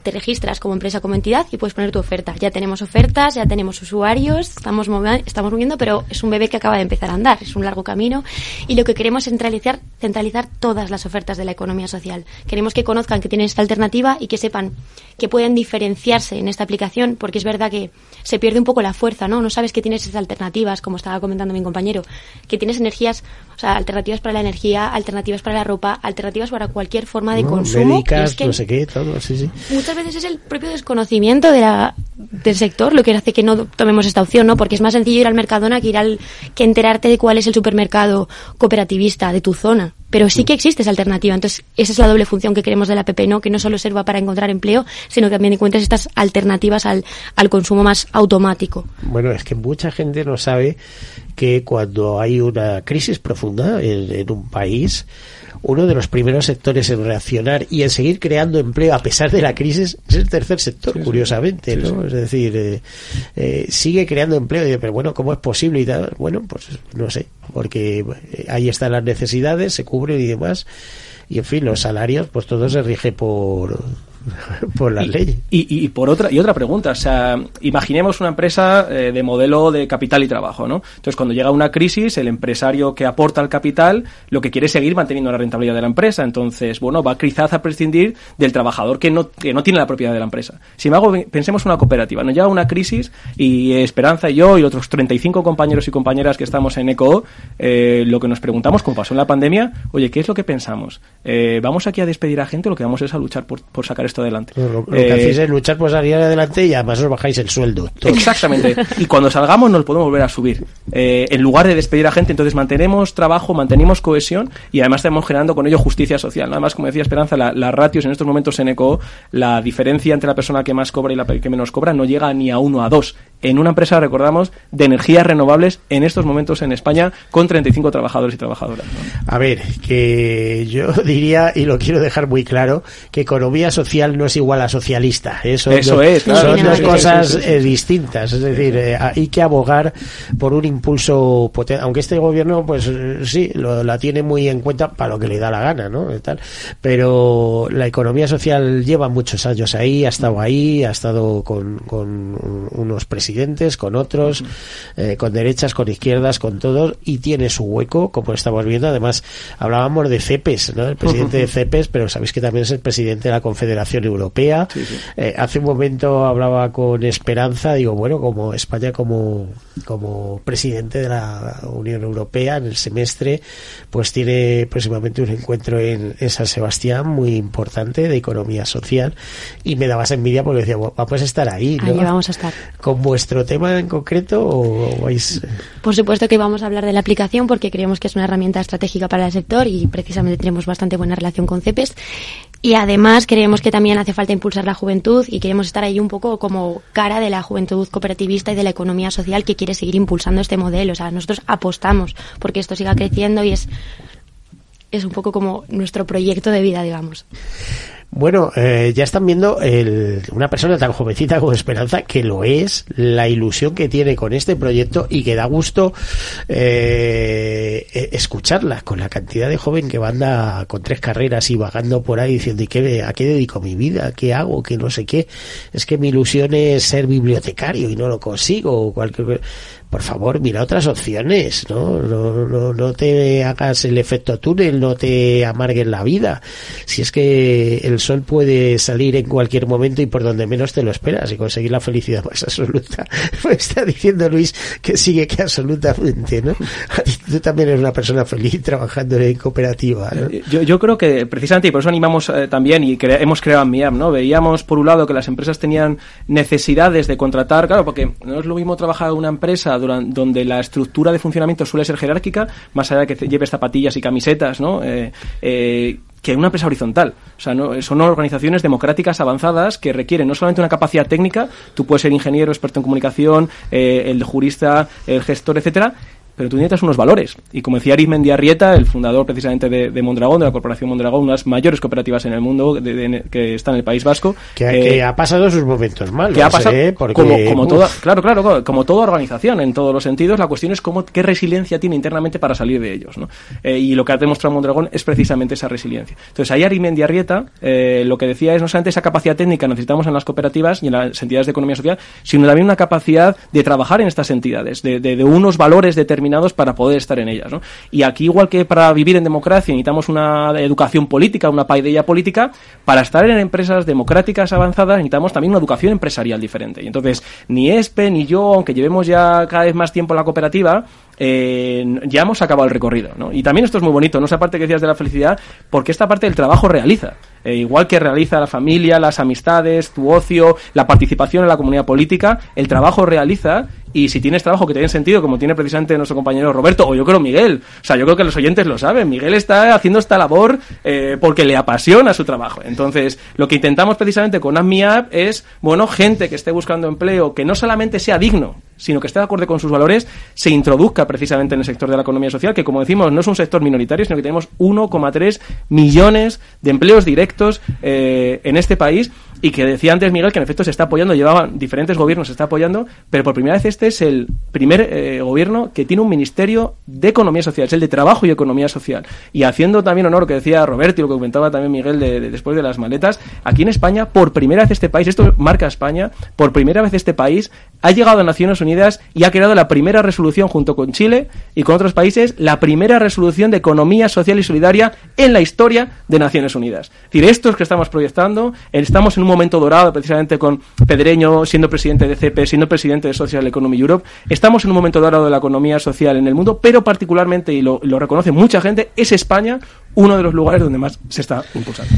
te registras como empresa, como entidad y puedes poner tu oferta. Ya tenemos ofertas, ya tenemos usuarios, estamos, movi- estamos moviendo, pero es un bebé que acaba de empezar a andar, es un largo camino y lo que queremos es centralizar, centralizar todas las ofertas de la economía social. Queremos que conozcan que tienen esta alternativa y que sepan que pueden diferenciarse en esta aplicación, porque es verdad que se pierde un poco la fuerza, ¿no? No sabes que tienes estas alternativas, como estaba comentando mi compañero, que tienes energías, o sea, alternativas para la energía, alternativas para la ropa, alternativas para cualquier forma de ¿no? consumo. y Médicas, es que no sé qué, todo, sí, sí. muchas veces es el propio desconocimiento de la, del sector lo que hace que no tomemos esta opción, ¿no? Porque es más sencillo ir al Mercadona que ir al que enterarte de cuál es el supermercado cooperativista de tu zona. Pero sí que existe esa alternativa. Entonces, esa es la doble función que queremos de la app, ¿no? Que no solo sirva para encontrar empleo, sino que también encuentres estas alternativas al, al consumo más automático. Bueno, es que mucha gente no sabe que cuando hay una crisis profunda en, en un país, uno de los primeros sectores en reaccionar y en seguir creando empleo a pesar de la crisis es el tercer sector, curiosamente, ¿no? Es decir, eh, eh, sigue creando empleo. Y dice, pero bueno, ¿cómo es posible? Y tal. Bueno, pues no sé, porque eh, ahí están las necesidades, se cubren y demás. Y en fin, los salarios, pues todo se rige por, por la ley. Y, y por otra y otra pregunta, o sea, imaginemos una empresa eh, de modelo de capital y trabajo, ¿no? Entonces, cuando llega una crisis, el empresario que aporta el capital lo que quiere es seguir manteniendo la rentabilidad de la empresa. Entonces, bueno, va quizás a prescindir del trabajador que no, que no tiene la propiedad de la empresa. Sin embargo, ve- pensemos en una cooperativa. Nos llega una crisis y Esperanza y yo y otros 35 compañeros y compañeras que estamos en ECO, eh, lo que nos preguntamos, como pasó en la pandemia, oye, ¿qué es lo que pensamos? Eh, ¿Vamos aquí a despedir a gente o lo que vamos es a luchar por, por sacar esto adelante? Lo, lo Eh, que hacéis es luchar por salir adelante y además os bajáis el sueldo. Todo. Exactamente. Y cuando salgamos nos podemos volver a subir. Eh, en lugar de despedir a gente, entonces mantenemos trabajo, mantenemos cohesión y además estamos generando con ello justicia social. Nada más, como decía Esperanza, la- las ratios en estos momentos en ECO, la diferencia entre la persona que más cobra y la que menos cobra no llega ni a uno a dos. En una empresa, recordamos, de energías renovables en estos momentos en España con 35 trabajadores y trabajadoras. ¿no? A ver, que yo diría, y lo quiero dejar muy claro, que economía social no es igual a socialista. Eso dos, es, claro. son dos sí, cosas sí, sí, sí. eh, distintas. Es decir, eh, hay que abogar por un impulso potente. Aunque este gobierno, pues sí, lo, la tiene muy en cuenta para lo que le da la gana, ¿no? Y tal. Pero la economía social lleva muchos años ahí, ha estado ahí, ha estado con, con unos presidentes, con otros, eh, con derechas, con izquierdas, con todos, y tiene su hueco, como estamos viendo. Además, hablábamos de CEPES, ¿no? El presidente de CEPES, pero sabéis que también es el presidente de la Confederación Europea. Eh, hace un momento hablaba con Esperanza, digo, bueno, como España como, como presidente de la Unión Europea en el semestre, pues tiene próximamente un encuentro en, en San Sebastián muy importante de economía social y me dabas envidia porque decía, "Bueno, vamos a estar ahí, ¿no? Ahí vamos a estar. ¿Con vuestro tema en concreto o vais...? Por supuesto que vamos a hablar de la aplicación porque creemos que es una herramienta estratégica para el sector y precisamente tenemos bastante buena relación con CEPES. Y además creemos que también hace falta impulsar la juventud y queremos estar ahí un poco como cara de la juventud cooperativista y de la economía social que quiere seguir impulsando este modelo. O sea, nosotros apostamos porque esto siga creciendo y es, es un poco como nuestro proyecto de vida, digamos. Bueno, eh, ya están viendo el, una persona tan jovencita como Esperanza, que lo es, la ilusión que tiene con este proyecto y que da gusto eh, eh, escucharla con la cantidad de joven que anda con tres carreras y vagando por ahí diciendo ¿y qué, a qué dedico mi vida? ¿Qué hago? ¿Qué no sé qué? Es que mi ilusión es ser bibliotecario y no lo consigo. Cualquier por favor, mira otras opciones, ¿no? No, no, no te hagas el efecto túnel, no te amargues la vida. Si es que el sol puede salir en cualquier momento y por donde menos te lo esperas y conseguir la felicidad más absoluta. Me está diciendo Luis que sigue que absolutamente, ¿no? Tú también eres una persona feliz trabajando en cooperativa, ¿no? Yo, yo creo que precisamente y por eso animamos eh, también y cre- hemos creado MIAM, ¿no? Veíamos por un lado que las empresas tenían necesidades de contratar, claro, porque no es lo mismo trabajar en una empresa duran- donde la estructura de funcionamiento suele ser jerárquica, más allá de que lleves zapatillas y camisetas, ¿no? Eh, eh, que una empresa horizontal. O sea, no, son organizaciones democráticas avanzadas que requieren no solamente una capacidad técnica, tú puedes ser ingeniero, experto en comunicación, eh, el jurista, el gestor, etcétera, pero tú necesitas unos valores. Y como decía Arismendi Arrieta, el fundador precisamente de, Mondragón, de la Corporación Mondragón, una de las mayores cooperativas en el mundo que está en el País Vasco. Que, eh, ha pasado sus momentos malos. Que ha pasado ¿eh? como, como toda, claro, claro, como toda organización en todos los sentidos, la cuestión es cómo, qué resiliencia tiene internamente para salir de ellos. ¿no? Eh, y lo que ha demostrado Mondragón es precisamente esa resiliencia. Entonces, ahí Arismendi Arrieta lo que decía es no solamente esa capacidad técnica necesitamos en las cooperativas y en las entidades de economía social, sino también una capacidad de trabajar en estas entidades, de, de unos valores determinados para poder estar en ellas. ¿no? Y aquí, igual que para vivir en democracia, necesitamos una educación política, una paideia política, para estar en empresas democráticas avanzadas necesitamos también una educación empresarial diferente. Y entonces, ni ESPE ni yo, aunque llevemos ya cada vez más tiempo en la cooperativa, eh, ya hemos acabado el recorrido. ¿no? Y también esto es muy bonito, no esa parte que decías de la felicidad, porque esta parte del trabajo realiza. Eh, igual que realiza la familia, las amistades, tu ocio, la participación en la comunidad política, el trabajo realiza y si tienes trabajo que tiene sentido, como tiene precisamente nuestro compañero Roberto, o yo creo Miguel, o sea, yo creo que los oyentes lo saben, Miguel está haciendo esta labor eh, porque le apasiona su trabajo. Entonces, lo que intentamos precisamente con AppMeUp es, bueno, gente que esté buscando empleo, que no solamente sea digno, sino que esté de acuerdo con sus valores, se introduzca precisamente en el sector de la economía social, que como decimos, no es un sector minoritario, sino que tenemos 1,3 millones de empleos directos eh, en este país y que decía antes Miguel que en efecto se está apoyando, llevaban diferentes gobiernos, se está apoyando, pero por primera vez este es el primer eh, gobierno que tiene un ministerio de economía social, es el de trabajo y economía social. Y haciendo también honor lo que decía Roberto y lo que comentaba también Miguel de, después de las maletas, aquí en España, por primera vez este país, esto marca España, por primera vez este país ha llegado a Naciones Unidas y ha creado la primera resolución junto con Chile y con otros países, la primera resolución de economía social y solidaria en la historia de Naciones Unidas. Es decir, esto es que estamos proyectando, estamos en un momento dorado, precisamente con Pedreño siendo presidente de CP, siendo presidente de Social Economy Europe. Estamos en un momento dorado de la economía social en el mundo, pero particularmente, y lo, lo reconoce mucha gente, es España uno de los lugares donde más se está impulsando.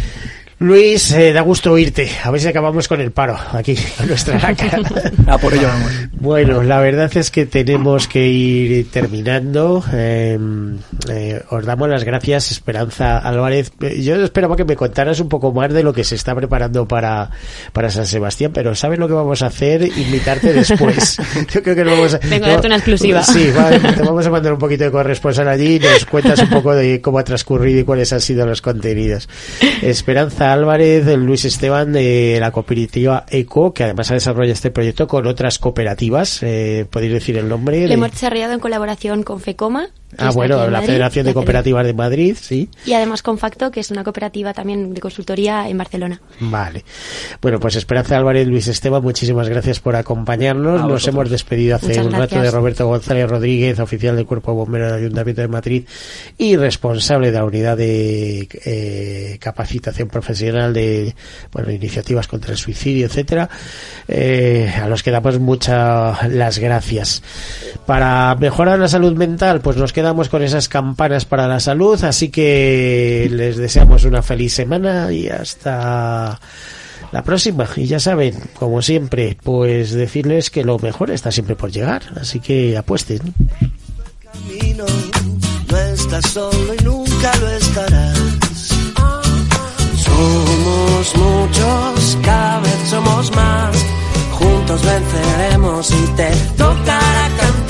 Luis, eh, da gusto oírte. A ver si acabamos con el paro aquí, en nuestra cara. ah, por ello vamos. Bueno, la verdad es que tenemos que ir terminando. Em, eh, os damos las gracias, Esperanza Álvarez. Yo esperaba que me contaras un poco más de lo que se está preparando para, para San Sebastián, pero ¿sabes lo que vamos a hacer? Invitarte después. Yo creo que vamos a... Vengo a darte una exclusiva. Sí, te vamos a mandar un poquito de corresponsal allí y nos cuentas un poco de cómo ha transcurrido y cuáles han sido los contenidos. Esperanza Álvarez, Luis Esteban de la cooperativa ECO, que además ha desarrollado este proyecto con otras cooperativas. Eh, ¿Podéis decir el nombre? Le hemos desarrollado en colaboración con FECOMA. Ah, bueno, la Federación de Cooperativas de Madrid, sí. Y además con Facto, que es una cooperativa también de consultoría en Barcelona. Vale. Bueno, pues Esperanza Álvarez, Luis Esteban, muchísimas gracias por acompañarnos. Nos hemos despedido hace un rato de Roberto González Rodríguez, oficial del Cuerpo Bombero del Ayuntamiento de Madrid y responsable de la unidad de eh, capacitación profesional de bueno, iniciativas contra el suicidio, etcétera, eh, a los que damos muchas las gracias. Para mejorar la salud mental, pues nos quedamos con esas campanas para la salud, así que les deseamos una feliz semana y hasta la próxima. Y ya saben, como siempre, pues decirles que lo mejor está siempre por llegar, así que apuesten. no estás solo y nunca lo estarás. Somos muchos, cada vez somos más. Juntos venceremos y te tocará cantar.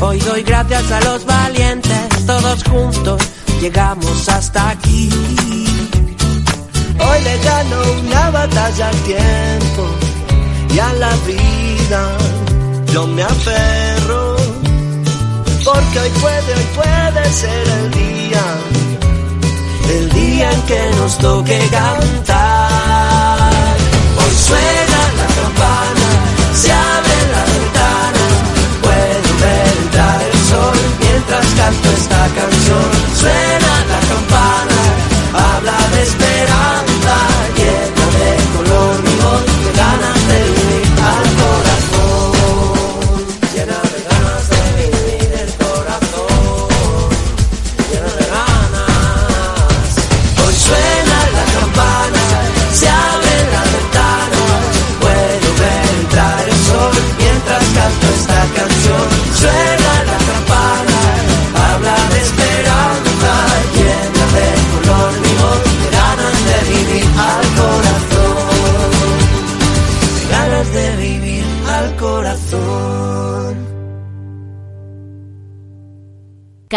Hoy doy gracias a los valientes. Todos juntos llegamos hasta aquí. Hoy le gano una batalla al tiempo y a la vida. Yo me aferro, porque hoy puede, hoy puede ser el día el día en que nos toque cantar. Hoy canto esta canción.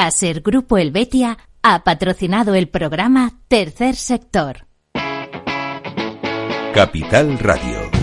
Caser Grupo Helvetia ha patrocinado el programa Tercer Sector. Capital Radio.